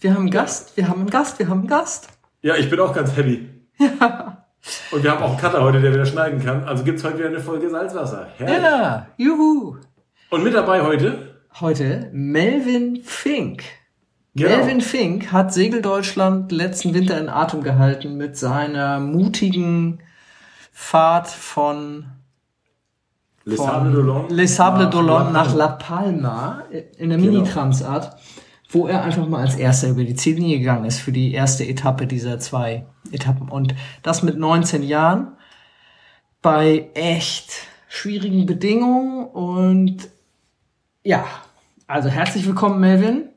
Wir haben einen Gast, wir haben einen Gast, wir haben einen Gast. Ja, ich bin auch ganz happy. Ja. Und wir haben auch einen Cutter heute, der wieder schneiden kann. Also gibt's heute wieder eine Folge Salzwasser. Herrlich. Ja, juhu. Und mit dabei heute? Heute Melvin Fink. Genau. Melvin Fink hat Segeldeutschland letzten Winter in Atem gehalten mit seiner mutigen Fahrt von Les Sables d'Olonne Les Sables d'Olonne nach La Palma in der genau. Mini-Transat wo er einfach mal als erster über die Ziellinie gegangen ist für die erste Etappe dieser zwei Etappen. Und das mit 19 Jahren bei echt schwierigen Bedingungen. Und ja, also herzlich willkommen, Melvin.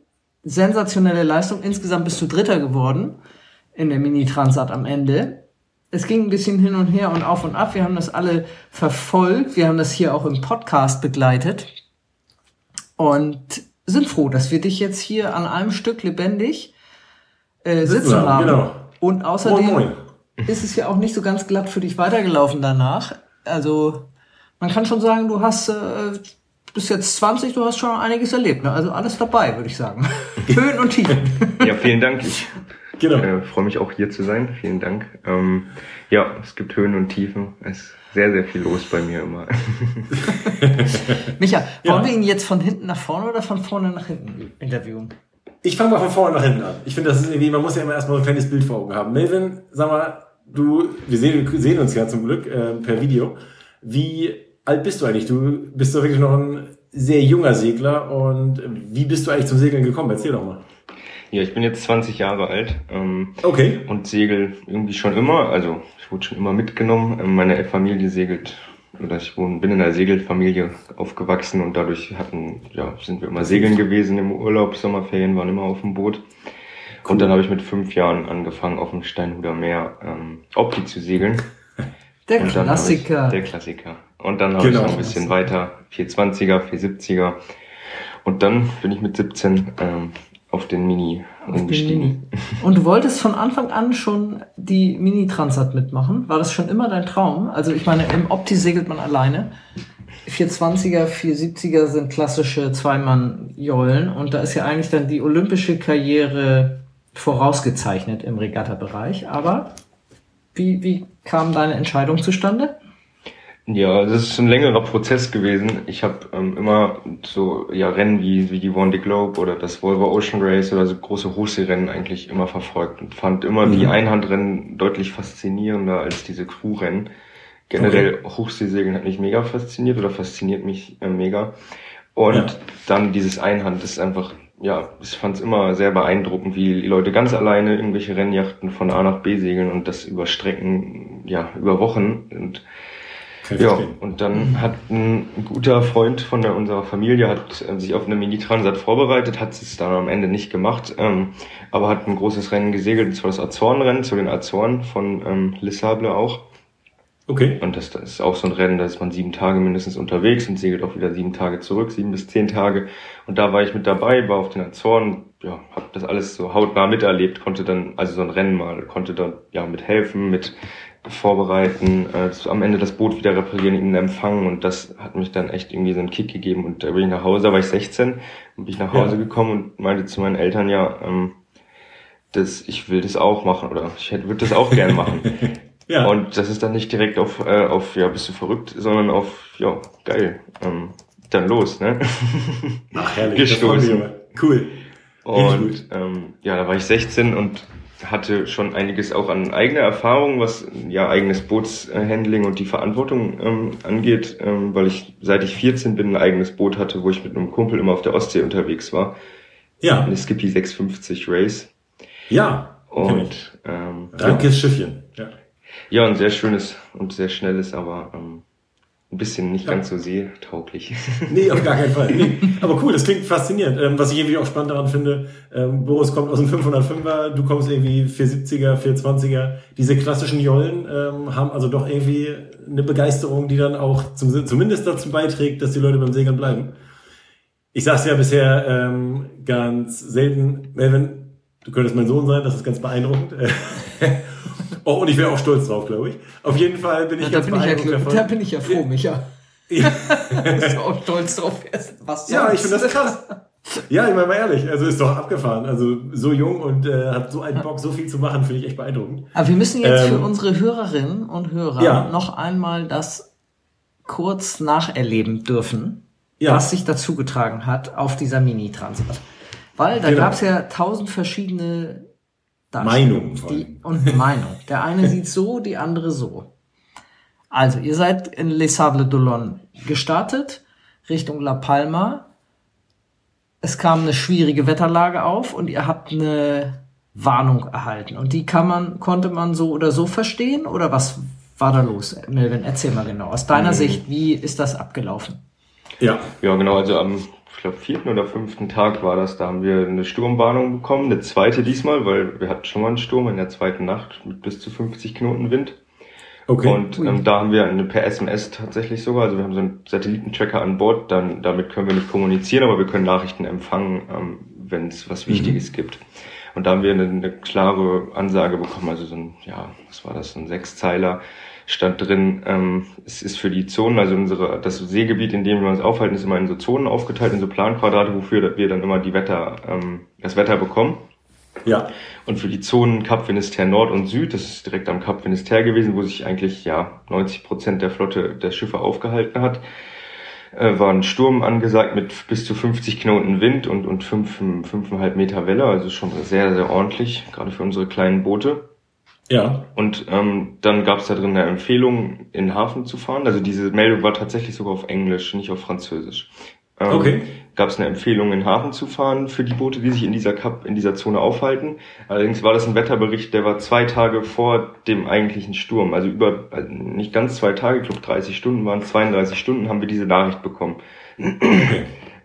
Sensationelle Leistung. Insgesamt bist du Dritter geworden in der Mini-Transat am Ende. Es ging ein bisschen hin und her und auf und ab. Wir haben das alle verfolgt. Wir haben das hier auch im Podcast begleitet. Und sind froh, dass wir dich jetzt hier an einem Stück lebendig äh, sitzen haben. haben. Genau. Und außerdem moin, moin. ist es ja auch nicht so ganz glatt für dich weitergelaufen danach. Also man kann schon sagen, du hast äh, bist jetzt 20, du hast schon einiges erlebt. Ne? Also alles dabei, würde ich sagen. Höhen und Tiefen. ja, vielen Dank. Ich genau. äh, freue mich auch hier zu sein. Vielen Dank. Ähm, ja, es gibt Höhen und Tiefen. Es sehr, sehr viel los bei mir immer. Micha, wollen ja. wir ihn jetzt von hinten nach vorne oder von vorne nach hinten interviewen? Ich fange mal von vorne nach hinten an. Ich finde, das ist irgendwie, man muss ja immer erstmal ein kleines Bild vor Augen haben. Melvin, sag mal, du, wir sehen, wir sehen uns ja zum Glück äh, per Video. Wie alt bist du eigentlich? Du bist doch wirklich noch ein sehr junger Segler und wie bist du eigentlich zum Segeln gekommen? Erzähl doch mal. Ja, ich bin jetzt 20 Jahre alt. Ähm, okay. Und segel irgendwie schon immer. Also ich wurde schon immer mitgenommen. Ähm, meine Familie segelt oder ich wohne, bin in einer Segelfamilie aufgewachsen und dadurch hatten, ja, sind wir immer segeln gewesen im Urlaub, Sommerferien waren immer auf dem Boot. Cool. Und dann habe ich mit fünf Jahren angefangen, auf dem Steinhuder Meer ähm, Opti zu segeln. Der Klassiker. Ich, der Klassiker. Und dann habe genau. ich noch ein bisschen weiter, 420er, 470er. Und dann bin ich mit 17 ähm, auf den Mini auf umgestiegen. Mini. Und du wolltest von Anfang an schon die Mini-Transat mitmachen? War das schon immer dein Traum? Also ich meine, im Opti segelt man alleine. 420er, 470er sind klassische Zweimann-Jollen und da ist ja eigentlich dann die olympische Karriere vorausgezeichnet im Regatta-Bereich. Aber wie, wie kam deine Entscheidung zustande? Ja, das ist ein längerer Prozess gewesen. Ich habe ähm, immer so ja Rennen wie wie die Vendée Globe oder das Volvo Ocean Race oder so große Hochseerennen eigentlich immer verfolgt und fand immer mhm. die Einhandrennen deutlich faszinierender als diese Crewrennen. Generell okay. Hochseesegeln hat mich mega fasziniert oder fasziniert mich äh, mega. Und ja. dann dieses Einhand ist einfach, ja, ich fand es immer sehr beeindruckend, wie die Leute ganz alleine irgendwelche Rennjachten von A nach B segeln und das über Strecken, ja, über Wochen. Und ja, und dann hat ein guter Freund von der, unserer Familie hat äh, sich auf eine Mini-Transat vorbereitet, hat es dann am Ende nicht gemacht, ähm, aber hat ein großes Rennen gesegelt, und zwar das Azorenrennen zu den Azoren von ähm, Lissable auch. Okay. Und das, das ist auch so ein Rennen, da ist man sieben Tage mindestens unterwegs und segelt auch wieder sieben Tage zurück, sieben bis zehn Tage. Und da war ich mit dabei, war auf den Azoren, ja, habe das alles so hautnah miterlebt, konnte dann, also so ein Rennen mal, konnte dann ja mithelfen, mit vorbereiten, äh, am Ende das Boot wieder reparieren, ihn empfangen und das hat mich dann echt irgendwie so einen Kick gegeben und da bin ich nach Hause, da war ich 16 und bin ich nach Hause ja. gekommen und meinte zu meinen Eltern, ja, ähm, das, ich will das auch machen oder ich hätte, würde das auch gerne machen. ja. Und das ist dann nicht direkt auf, äh, auf, ja, bist du verrückt, sondern auf, ja, geil, ähm, dann los, ne? Ach, herrlich. Gestoßen. Cool. Und ähm, ja, da war ich 16 und hatte schon einiges auch an eigener Erfahrung, was ja eigenes Bootshandling und die Verantwortung ähm, angeht, ähm, weil ich seit ich 14 bin ein eigenes Boot hatte, wo ich mit einem Kumpel immer auf der Ostsee unterwegs war. Ja. Eine Skippy 650 Race. Ja. Und ähm, Rankes ja. Schiffchen. Ja. Ja, ein sehr schönes und sehr schnelles, aber ähm, ein bisschen nicht Ja. ganz so seetauglich. Nee, auf gar keinen Fall. Nee. Aber cool, das klingt faszinierend. Ähm, was ich irgendwie auch spannend daran finde, ähm, Boris kommt aus dem 505er, du kommst irgendwie 470er, 420er. Diese klassischen Jollen ähm, haben also doch irgendwie eine Begeisterung, die dann auch zum, zumindest dazu beiträgt, dass die Leute beim Segeln bleiben. Ich sag's ja bisher ähm, ganz selten, Melvin, du könntest mein Sohn sein, das ist ganz beeindruckend. oh, und ich wäre auch stolz drauf, glaube ich. Auf jeden Fall bin ich da, ganz bin ich ja, davon. da bin ich ja froh, Micha. Ja. Dass du auch stolz drauf wärst. Was Ja, ich sonst? finde das krass. Ja, ich meine mal ehrlich, also ist doch abgefahren. Also so jung und äh, hat so einen Bock, so viel zu machen, finde ich echt beeindruckend. Aber wir müssen jetzt für Ähm, unsere Hörerinnen und Hörer Ja. noch einmal das kurz nacherleben dürfen, Ja. was sich dazu getragen hat auf dieser Mini-Transat. Weil da Genau. gab es ja tausend verschiedene Allem. die, und Meinung. Der eine sieht so, die andere so. Also, ihr seid in Les Sables d'Olonne gestartet, Richtung La Palma. Es kam eine schwierige Wetterlage auf und ihr habt eine Warnung erhalten. Und die kann man, konnte man so oder so verstehen? Oder was war da los? Melvin, erzähl mal genau. Aus deiner Mhm. Sicht, wie ist das abgelaufen? Ja. Ja, genau, also am, ich glaube, vierten oder fünften Tag war das, da haben wir eine Sturmwarnung bekommen, eine zweite diesmal, weil wir hatten schon mal einen Sturm in der zweiten Nacht mit bis zu 50 Knoten Wind. Okay. Und ähm, da haben wir eine per SMS tatsächlich sogar, also wir haben so einen Satellitentracker an Bord, dann damit können wir nicht kommunizieren, aber wir können Nachrichten empfangen, ähm, wenn es was Wichtiges gibt. Und da haben wir eine, eine klare Ansage bekommen, also so ein, ja, was war das, so ein Sechszeiler stand drin, ähm, es ist für die Zonen, also unsere, das Seegebiet, in dem wir uns aufhalten, ist immer in so Zonen aufgeteilt, in so Planquadrate, wofür wir dann immer die Wetter, ähm, das Wetter bekommen. ja. Und für die Zonen Kap Finisterre Nord und Süd, das ist direkt am Kap Finisterre gewesen, wo sich eigentlich ja 90 Prozent der Flotte der Schiffe aufgehalten hat, äh, war ein Sturm angesagt mit bis zu 50 Knoten Wind und, und 5, 5,5 Meter Welle, also schon sehr, sehr ordentlich, gerade für unsere kleinen Boote. Ja. Und ähm, dann gab es da drin eine Empfehlung, in den Hafen zu fahren. Also diese Meldung war tatsächlich sogar auf Englisch, nicht auf Französisch. Ähm, Okay. Gab es eine Empfehlung, in den Hafen zu fahren für die Boote, die sich in dieser Kap, in dieser Zone aufhalten. Allerdings war das ein Wetterbericht, der war zwei Tage vor dem eigentlichen Sturm. Also über also nicht ganz zwei Tage, ich glaube 30 Stunden waren es, 32 Stunden haben wir diese Nachricht bekommen.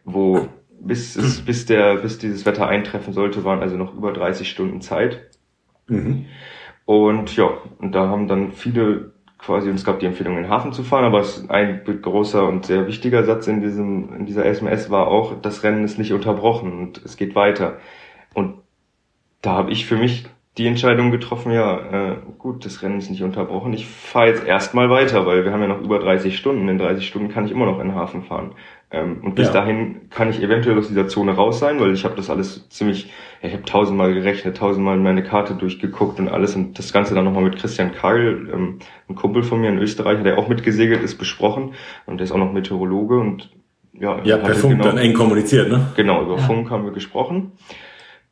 Wo bis es, bis der bis dieses Wetter eintreffen sollte, waren also noch über 30 Stunden Zeit. Mhm. Und ja, und da haben dann viele quasi, und es gab die Empfehlung, in den Hafen zu fahren, aber ein großer und sehr wichtiger Satz in diesem, in dieser SMS war auch, das Rennen ist nicht unterbrochen und es geht weiter. Und da habe ich für mich die Entscheidung getroffen, ja, äh, gut, das Rennen ist nicht unterbrochen, ich fahre jetzt erstmal weiter, weil wir haben ja noch über 30 Stunden, in 30 Stunden kann ich immer noch in den Hafen fahren. Ähm, und bis Ja. dahin kann ich eventuell aus dieser Zone raus sein, weil ich habe das alles ziemlich, ja, ich habe tausendmal gerechnet, tausendmal meine Karte durchgeguckt und alles und das Ganze dann nochmal mit Christian Kagel, ähm, ein Kumpel von mir, ein Österreicher, der auch mitgesegelt ist, besprochen und der ist auch noch Meteorologe und ja, habt per Funk genau- dann eng kommuniziert, ne? Genau, über Ja. Funk haben wir gesprochen.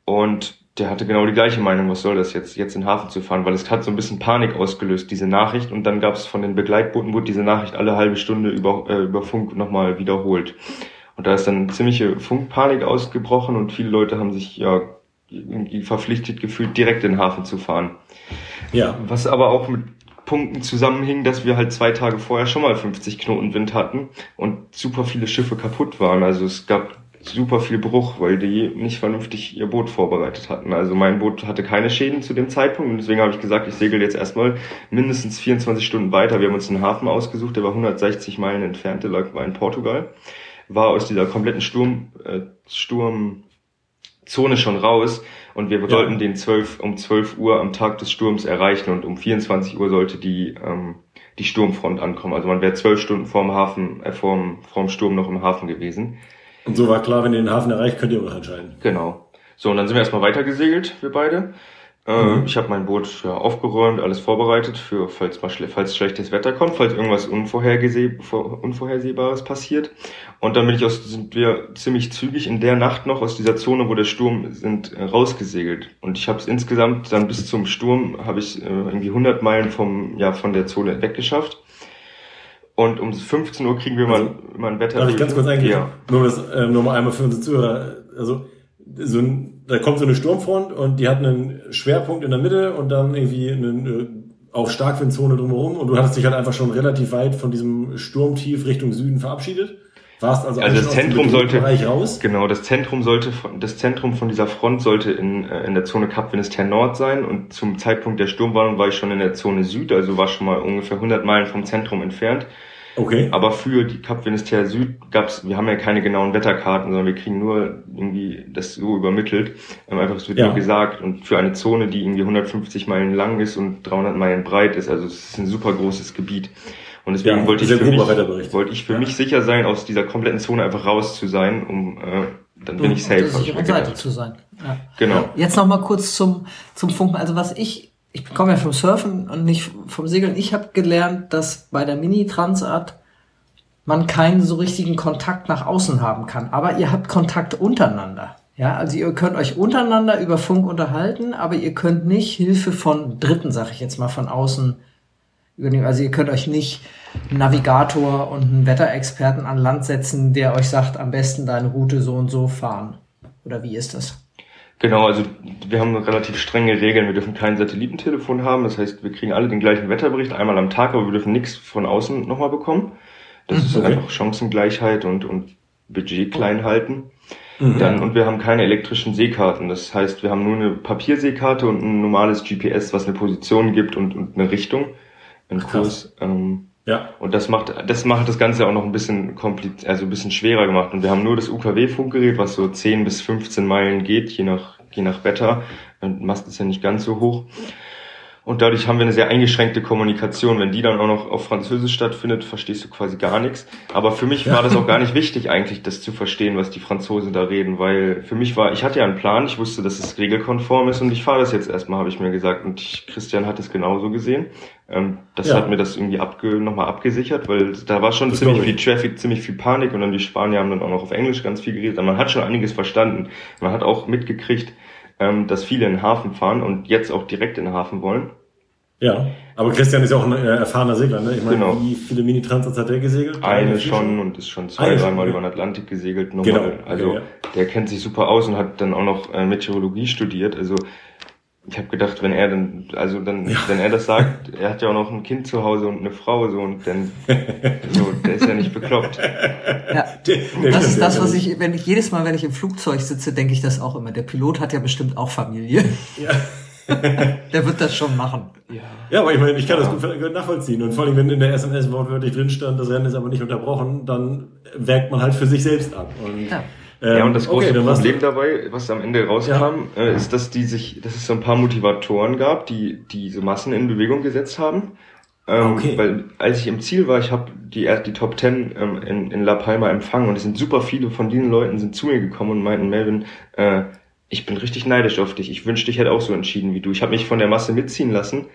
Und der hatte genau die gleiche Meinung, was soll das jetzt, jetzt in den Hafen zu fahren, weil es hat so ein bisschen Panik ausgelöst, diese Nachricht. Und dann gab es von den Begleitbooten, wurde diese Nachricht alle halbe Stunde über, äh, über Funk nochmal wiederholt. Und da ist dann ziemliche Funkpanik ausgebrochen und viele Leute haben sich ja irgendwie verpflichtet gefühlt, direkt in den Hafen zu fahren. Ja. Was aber auch mit Punkten zusammenhing, dass wir halt zwei Tage vorher schon mal 50 Knoten Wind hatten und super viele Schiffe kaputt waren. Also es gab super viel Bruch, weil die nicht vernünftig ihr Boot vorbereitet hatten. Also mein Boot hatte keine Schäden zu dem Zeitpunkt und deswegen habe ich gesagt, ich segel jetzt erstmal mindestens 24 Stunden weiter. Wir haben uns einen Hafen ausgesucht, der war 160 Meilen entfernt, der lag in Portugal. War aus dieser kompletten Sturm, äh, Sturmzone schon raus und wir sollten den 12, um 12 Uhr am Tag des Sturms erreichen und um 24 Uhr sollte die, ähm, die Sturmfront ankommen. Also man wäre zwölf Stunden vorm Hafen, äh, vorm, vorm Sturm noch im Hafen gewesen. Und so war klar, wenn ihr den Hafen erreicht, könnt ihr auch noch entscheiden. Genau. So, und dann sind wir erstmal weitergesegelt, wir beide. Äh, Mhm. Ich habe mein Boot ja, aufgeräumt, alles vorbereitet, für falls mal schle falls schlechtes Wetter kommt, falls irgendwas Unvorhergese vor- Unvorhersehbares passiert. Und dann bin ich aus, sind wir ziemlich zügig in der Nacht noch aus dieser Zone, wo der Sturm sind, äh, rausgesegelt. Und ich habe es insgesamt dann bis zum Sturm habe ich äh, irgendwie 100 Meilen vom ja von der Zone weggeschafft. Und um 15 Uhr kriegen wir mal, mal ein Wetter. Darf ich ganz kurz eingehen? Ja. Nur, das, ähm, nur mal einmal für unsere Zuhörer. Also, so ein, da kommt so eine Sturmfront und die hat einen Schwerpunkt in der Mitte und dann irgendwie einen, äh, auf Starkwindzone drumherum und du hattest dich halt einfach schon relativ weit von diesem Sturmtief Richtung Süden verabschiedet. Warst also, Also das Zentrum sollte, genau, das Zentrum sollte, von- das Zentrum von dieser Front sollte in, äh, in der Zone Kap Finisterre Nord sein und zum Zeitpunkt der Sturmwarnung war ich schon in der Zone Süd, also war schon mal ungefähr 100 Meilen vom Zentrum entfernt. Okay. Aber für die Kap Finisterre Süd gab's, wir haben ja keine genauen Wetterkarten, sondern wir kriegen nur irgendwie das so übermittelt. Ähm, einfach, es wird Ja. nur gesagt. Und für eine Zone, die irgendwie 150 Meilen lang ist und 300 Meilen breit ist, also es ist ein super großes Gebiet. Und deswegen Ja, wollte ich mich, wollte ich für Ja. mich sicher sein, aus dieser kompletten Zone einfach raus zu sein, um, äh, dann bin ich auf safe. mir sicheren Seite gedacht. zu sein. Ja. Genau. Jetzt noch mal kurz zum, zum Funken. Also was ich, ich komme ja vom Surfen und nicht vom Segeln. Ich habe gelernt, dass bei der Mini-Transat man keinen so richtigen Kontakt nach außen haben kann. Aber ihr habt Kontakt untereinander. Ja, also ihr könnt euch untereinander über Funk unterhalten, aber ihr könnt nicht Hilfe von Dritten, sag ich jetzt mal, von außen übernehmen. Also ihr könnt euch nicht einen Navigator und einen Wetterexperten an Land setzen, der euch sagt, am besten deine Route so und so fahren. Oder wie ist das? Genau, also wir haben relativ strenge Regeln. Wir dürfen kein Satellitentelefon haben. Das heißt, wir kriegen alle den gleichen Wetterbericht einmal am Tag, aber wir dürfen nichts von außen nochmal bekommen. Das ist okay. einfach Chancengleichheit und, und Budget klein halten. Dann, und wir haben keine elektrischen Seekarten. Das heißt, wir haben nur eine Papierseekarte und ein normales GPS, was eine Position gibt und, und eine Richtung, einen Kurs. Ähm, Ja. und das macht, das macht das Ganze auch noch ein bisschen kompliz also ein bisschen schwerer gemacht. Und wir haben nur das UKW-Funkgerät, was so 10 bis 15 Meilen geht, je nach, je nach Wetter. Und Mast ist ja nicht ganz so hoch. Und dadurch haben wir eine sehr eingeschränkte Kommunikation. Wenn die dann auch noch auf Französisch stattfindet, verstehst du quasi gar nichts. Aber für mich war das auch gar nicht wichtig, eigentlich das zu verstehen, was die Franzosen da reden, weil für mich war, ich hatte ja einen Plan, ich wusste, dass es regelkonform ist und ich fahre das jetzt erstmal, habe ich mir gesagt. Und ich, Christian hat es genauso gesehen. Ähm, das Ja. hat mir das irgendwie abge, nochmal abgesichert, weil da war schon Das ziemlich viel. Traffic, ziemlich viel Panik und dann die Spanier haben dann auch noch auf Englisch ganz viel geredet. Aber man hat schon einiges verstanden. Man hat auch mitgekriegt, ähm, dass viele in den Hafen fahren und jetzt auch direkt in den Hafen wollen. Ja. Aber Christian ist ja auch ein äh, erfahrener Segler, ne? Ich meine, Genau. wie viele Mini-Transats hat der gesegelt? Eine schon und ist schon zwei, dreimal über den Atlantik gesegelt. Genau, Nochmal. okay, Also ja. der kennt sich super aus und hat dann auch noch äh, Meteorologie studiert. Also ich habe gedacht, wenn er dann, also dann, wenn er das sagt, er hat ja auch noch ein Kind zu Hause und eine Frau so und dann, so, der ist ja nicht bekloppt. Ja. Der- der Das ist das, was ich, wenn ich jedes Mal, wenn ich im Flugzeug sitze, denke ich das auch immer. Der Pilot hat ja bestimmt auch Familie. Ja. Der wird das schon machen. Ja, aber ich meine, ich kann das gut nachvollziehen. Und vor allem, wenn in der SMS wortwörtlich drin stand, das Rennen ist aber nicht unterbrochen, dann wägt man halt für sich selbst ab. Und, Ja. Ähm, Ja, und das große okay, Problem dabei, was am Ende rauskam, äh, ist, dass die sich, dass es so ein paar Motivatoren gab, die diese Massen in Bewegung gesetzt haben. Ähm, Okay. Weil als ich im Ziel war, ich habe die, die Top Ten ähm, in, in La Palma empfangen und es sind super viele von diesen Leuten sind zu mir gekommen und meinten, Melvin, äh, ich bin richtig neidisch auf dich. Ich wünschte, ich hätte auch so entschieden wie du. Ich habe mich von der Masse mitziehen lassen,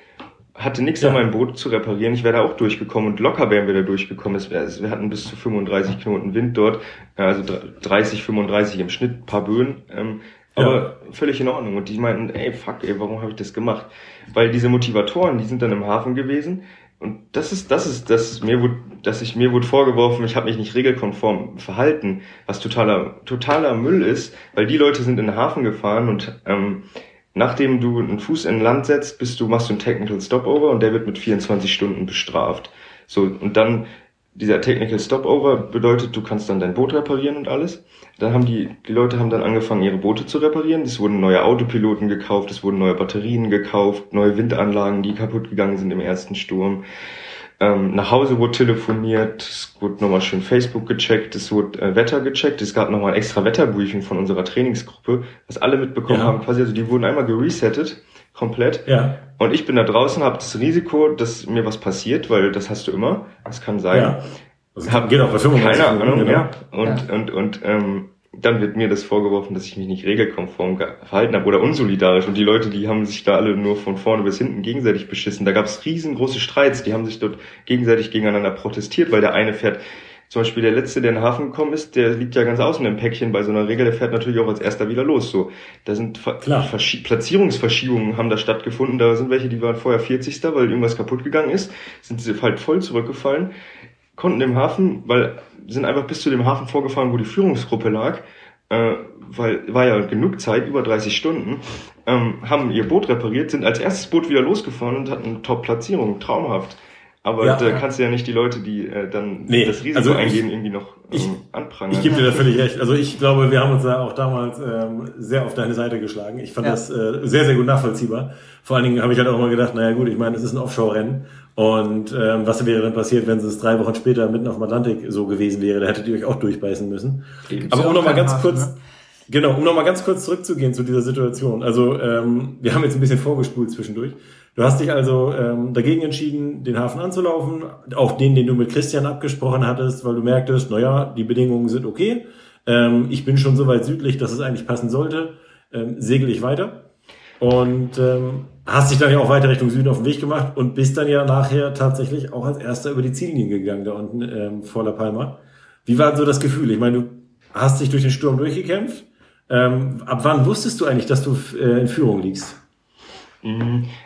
hatte nichts Ja. an meinem Boot zu reparieren. Ich wäre da auch durchgekommen und locker wären wir da durchgekommen. Es es- wir hatten bis zu 35 Knoten Wind dort, äh, also 30, 35 im Schnitt, paar Böen. Ähm, Ja. aber völlig in Ordnung. Und die meinten, ey, fuck, ey, warum habe ich das gemacht? Weil diese Motivatoren, die sind dann im Hafen gewesen. Und das ist, das ist, das mir wurde, dass ich mir wurde vorgeworfen, ich habe mich nicht regelkonform verhalten, was totaler, totaler Müll ist, weil die Leute sind in den Hafen gefahren und ähm, nachdem du einen Fuß in Land setzt, bist du machst du einen Technical Stopover und der wird mit 24 Stunden bestraft. So und dann dieser Technical Stopover bedeutet, du kannst dann dein Boot reparieren und alles. Dann haben die, die Leute haben dann angefangen, ihre Boote zu reparieren. Es wurden neue Autopiloten gekauft, es wurden neue Batterien gekauft, neue Windanlagen, die kaputt gegangen sind im ersten Sturm. Ähm, nach Hause wurde telefoniert, es wurde nochmal schön Facebook gecheckt, es wurde äh, Wetter gecheckt, es gab nochmal ein extra Wetterbriefing von unserer Trainingsgruppe, was alle mitbekommen Ja. haben, quasi, also die wurden einmal geresettet, komplett. Ja. Und ich bin da draußen, habe das Risiko, dass mir was passiert, weil das hast du immer, das kann sein. Ja. Das Hab geht auch 95 Keine Ahnung, genau. ja. Und, und, und ähm, dann wird mir das vorgeworfen, dass ich mich nicht regelkonform ge- verhalten habe oder unsolidarisch. Und die Leute, die haben sich da alle nur von vorne bis hinten gegenseitig beschissen. Da gab es riesengroße Streits, die haben sich dort gegenseitig gegeneinander protestiert, weil der eine fährt, zum Beispiel der letzte, der in den Hafen gekommen ist, der liegt ja ganz außen im Päckchen bei so einer Regel, der fährt natürlich auch als erster wieder los. So, da sind Ver Platzierungsverschiebungen haben da stattgefunden. Da sind welche, die waren vorher 40. weil irgendwas kaputt gegangen ist, sind sie halt voll zurückgefallen konnten im Hafen, weil sind einfach bis zu dem Hafen vorgefahren, wo die Führungsgruppe lag, äh, weil war ja genug Zeit, über 30 Stunden, ähm, haben ihr Boot repariert, sind als erstes Boot wieder losgefahren und hatten Top-Platzierung, traumhaft. Aber Ja. da kannst du ja nicht die Leute, die äh, dann Nee, das Risiko also ich- eingehen, irgendwie noch ähm, ich- anprangern. Ich gebe dir da völlig recht. Also ich glaube, wir haben uns da auch damals ähm, sehr auf deine Seite geschlagen. Ich fand Ja. das äh, sehr, sehr gut nachvollziehbar. Vor allen Dingen habe ich halt auch mal gedacht, naja gut, ich meine, es ist ein Offshore-Rennen. Und ähm, was wäre denn passiert, wenn es drei Wochen später mitten auf dem Atlantik so gewesen wäre? Da hättet ihr euch auch durchbeißen müssen. Aber ja um nochmal ganz Hafen, kurz, ne? genau, um nochmal ganz kurz zurückzugehen zu dieser Situation. Also ähm, wir haben jetzt ein bisschen vorgespult zwischendurch. Du hast dich also ähm, dagegen entschieden, den Hafen anzulaufen, auch den, den du mit Christian abgesprochen hattest, weil du merktest, naja, die Bedingungen sind okay. Ähm, ich bin schon so weit südlich, dass es eigentlich passen sollte. Ähm, segel ich weiter. Und ähm, hast dich dann ja auch weiter Richtung Süden auf den Weg gemacht und bist dann ja nachher tatsächlich auch als erster über die Ziellinie gegangen, da unten ähm, vor La Palma. Wie war so das Gefühl? Ich meine, du hast dich durch den Sturm durchgekämpft. Ähm, ab wann wusstest du eigentlich, dass du äh, in Führung liegst?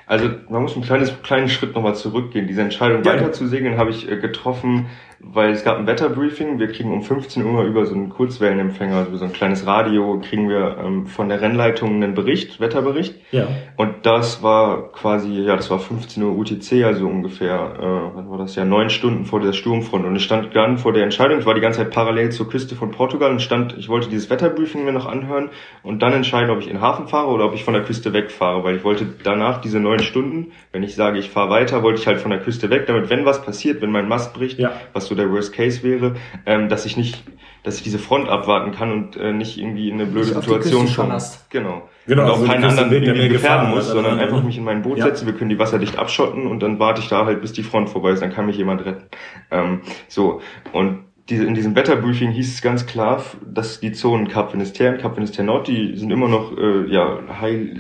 Also man muss einen kleines, kleinen Schritt nochmal zurückgehen. Diese Entscheidung Gerne. weiter zu segeln habe ich äh, getroffen, weil es gab ein Wetterbriefing. Wir kriegen um 15 Uhr über so einen Kurzwellenempfänger, also so ein kleines Radio, kriegen wir ähm, von der Rennleitung einen Bericht, Wetterbericht. Ja. Und das war quasi, ja, das war 15 Uhr UTC, also ungefähr, äh, wann war das ja, neun Stunden vor der Sturmfront. Und ich stand dann vor der Entscheidung, ich war die ganze Zeit parallel zur Küste von Portugal und stand, ich wollte dieses Wetterbriefing mir noch anhören und dann entscheiden, ob ich in den Hafen fahre oder ob ich von der Küste wegfahre, weil ich wollte danach diese neun Stunden, wenn ich sage, ich fahre weiter, wollte ich halt von der Küste weg, damit wenn was passiert, wenn mein Mast bricht, Ja. was so der Worst Case wäre, ähm, dass ich nicht, dass ich diese Front abwarten kann und äh, nicht irgendwie in eine blöde die Situation komme. Genau. Genau, und auch also keinen anderen Weg, der irgendwie gefährden muss, hat, sondern also einfach einfach- mich in mein Boot Ja. setzen, wir können die wasserdicht abschotten und dann warte ich da halt, bis die Front vorbei ist, dann kann mich jemand retten. Ähm, so, und in diesem Wetterbriefing hieß es ganz klar, dass die Zonen Kap Finisterre und Kap Finisterre Nord, die sind immer noch, äh, ja,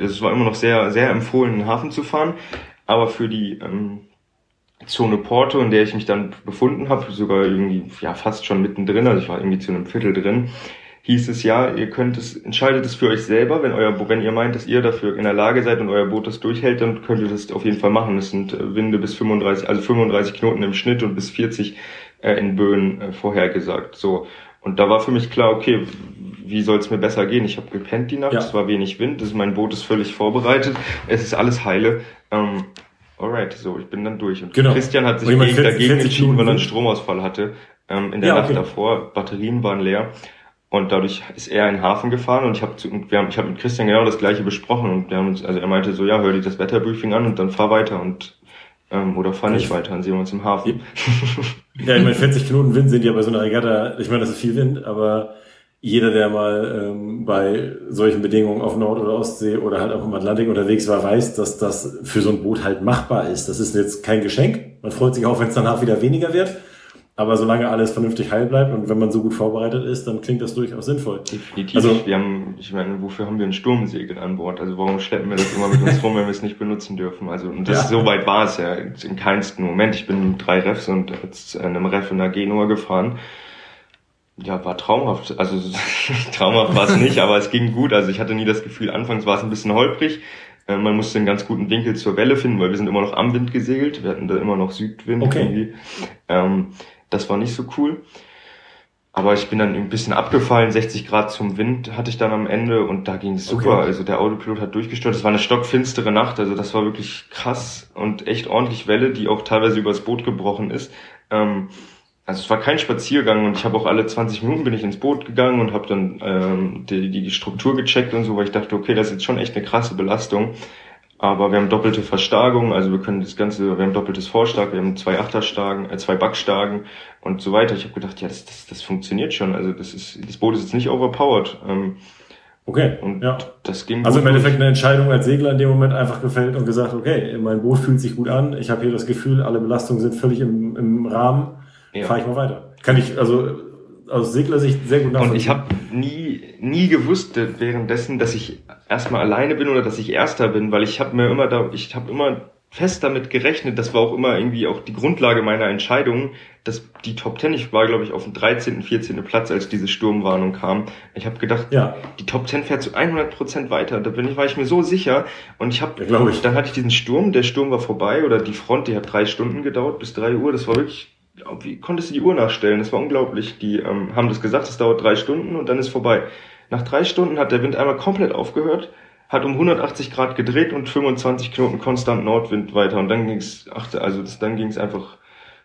es war immer noch sehr, sehr empfohlen, in den Hafen zu fahren, aber für die ähm, Zone Porto, in der ich mich dann befunden habe, sogar irgendwie ja fast schon mittendrin, also ich war irgendwie zu einem Viertel drin, hieß es ja, ihr könnt es, entscheidet es für euch selber, wenn euer, wenn ihr meint, dass ihr dafür in der Lage seid und euer Boot das durchhält, dann könnt ihr das auf jeden Fall machen. Es sind äh, Winde bis 35, also 35 Knoten im Schnitt und bis 40 äh, in Böen äh, vorhergesagt. So. Und da war für mich klar, okay, wie soll es mir besser gehen? Ich habe gepennt die Nacht, Ja. es war wenig Wind, das, mein Boot ist völlig vorbereitet, es ist alles heile. Ähm, alright, so, ich bin dann durch. Und Genau. Christian hat sich gegen, 40 dagegen 40 entschieden, weil er einen. Stromausfall hatte ähm, in der Ja, Nacht okay. davor. Batterien waren leer. Und dadurch ist er in den Hafen gefahren und ich habe wir haben, ich habe mit Christian genau das gleiche besprochen und wir haben uns, also er meinte so, ja, hör dir das Wetterbriefing an und dann fahr weiter und ähm, oder fahr nicht Okay. weiter, dann sehen wir uns im Hafen. Ja, ich meine, 40 Knoten Wind sind ja bei so einer Regatta, ich meine, das ist viel Wind, aber jeder, der mal ähm, bei solchen Bedingungen auf Nord- oder Ostsee oder halt auch im Atlantik unterwegs war, weiß, dass das für so ein Boot halt machbar ist. Das ist jetzt kein Geschenk. Man freut sich auch, wenn es danach wieder weniger wird. Aber solange alles vernünftig heil bleibt und wenn man so gut vorbereitet ist, dann klingt das durchaus sinnvoll. Definitiv. Also- wir haben, ich meine, wofür haben wir ein Sturmsegel an Bord? Also warum schleppen wir das immer mit uns rum, wenn wir es nicht benutzen dürfen? Also und das Ja. so weit war es ja in keinsten Moment. Ich bin mit drei Refs und jetzt einem Ref in der Genua gefahren. Ja, war traumhaft. Also traumhaft war es nicht, aber es ging gut. Also ich hatte nie das Gefühl, anfangs war es ein bisschen holprig. Äh, Man musste einen ganz guten Winkel zur Welle finden, weil wir sind immer noch am Wind gesegelt. Wir hatten da immer noch Südwind Okay. irgendwie. Ähm, das war nicht so cool. Aber ich bin dann ein bisschen abgefallen, 60 Grad zum Wind hatte ich dann am Ende und da ging es super. Okay. Also der Autopilot hat durchgesteuert. Es war eine stockfinstere Nacht, also das war wirklich krass und echt ordentlich Welle, die auch teilweise übers Boot gebrochen ist. Ähm, also es war kein Spaziergang und ich habe auch alle 20 Minuten bin ich ins Boot gegangen und habe dann ähm, die, die Struktur gecheckt und so, weil ich dachte, okay, das ist jetzt schon echt eine krasse Belastung. Aber wir haben doppelte Verstärkung, also wir können das Ganze, wir haben doppeltes Vorstark, wir haben zwei Achterstagen, äh, zwei Backstarken und so weiter. Ich habe gedacht, ja, das, das, das funktioniert schon. Also das ist, das Boot ist jetzt nicht overpowered. Ähm, Okay. und ja. das ging Also im. Endeffekt eine Entscheidung als Segler in dem Moment einfach gefällt und gesagt, okay, mein Boot fühlt sich gut an, ich habe hier das Gefühl, alle Belastungen sind völlig im, im Rahmen, Ja. fahre ich mal weiter. Kann ich also aus Seglersicht sehr gut nachvollziehen. Und ich habe nie, nie gewusst äh, währenddessen, dass ich erstmal alleine bin oder dass ich Erster bin, weil ich habe mir immer da, ich habe immer fest damit gerechnet, das war auch immer irgendwie auch die Grundlage meiner Entscheidung, dass die Top Ten, ich war glaube ich auf dem 13., 14. Platz, als diese Sturmwarnung kam. Ich habe gedacht, Ja. die Top 10 fährt zu 100 Prozent weiter. Da bin ich, war ich mir so sicher. Und ich habe, Ja, dann hatte ich diesen Sturm. Der Sturm war vorbei oder die Front, die hat drei Stunden gedauert bis drei Uhr. Das war wirklich, wie konntest du die Uhr nachstellen? Das war unglaublich. Die ähm, haben das gesagt, es dauert drei Stunden und dann ist vorbei. Nach drei Stunden hat der Wind einmal komplett aufgehört. hat um 180 Grad gedreht und 25 Knoten konstant Nordwind weiter und dann ging's, ach, also das, dann ging's einfach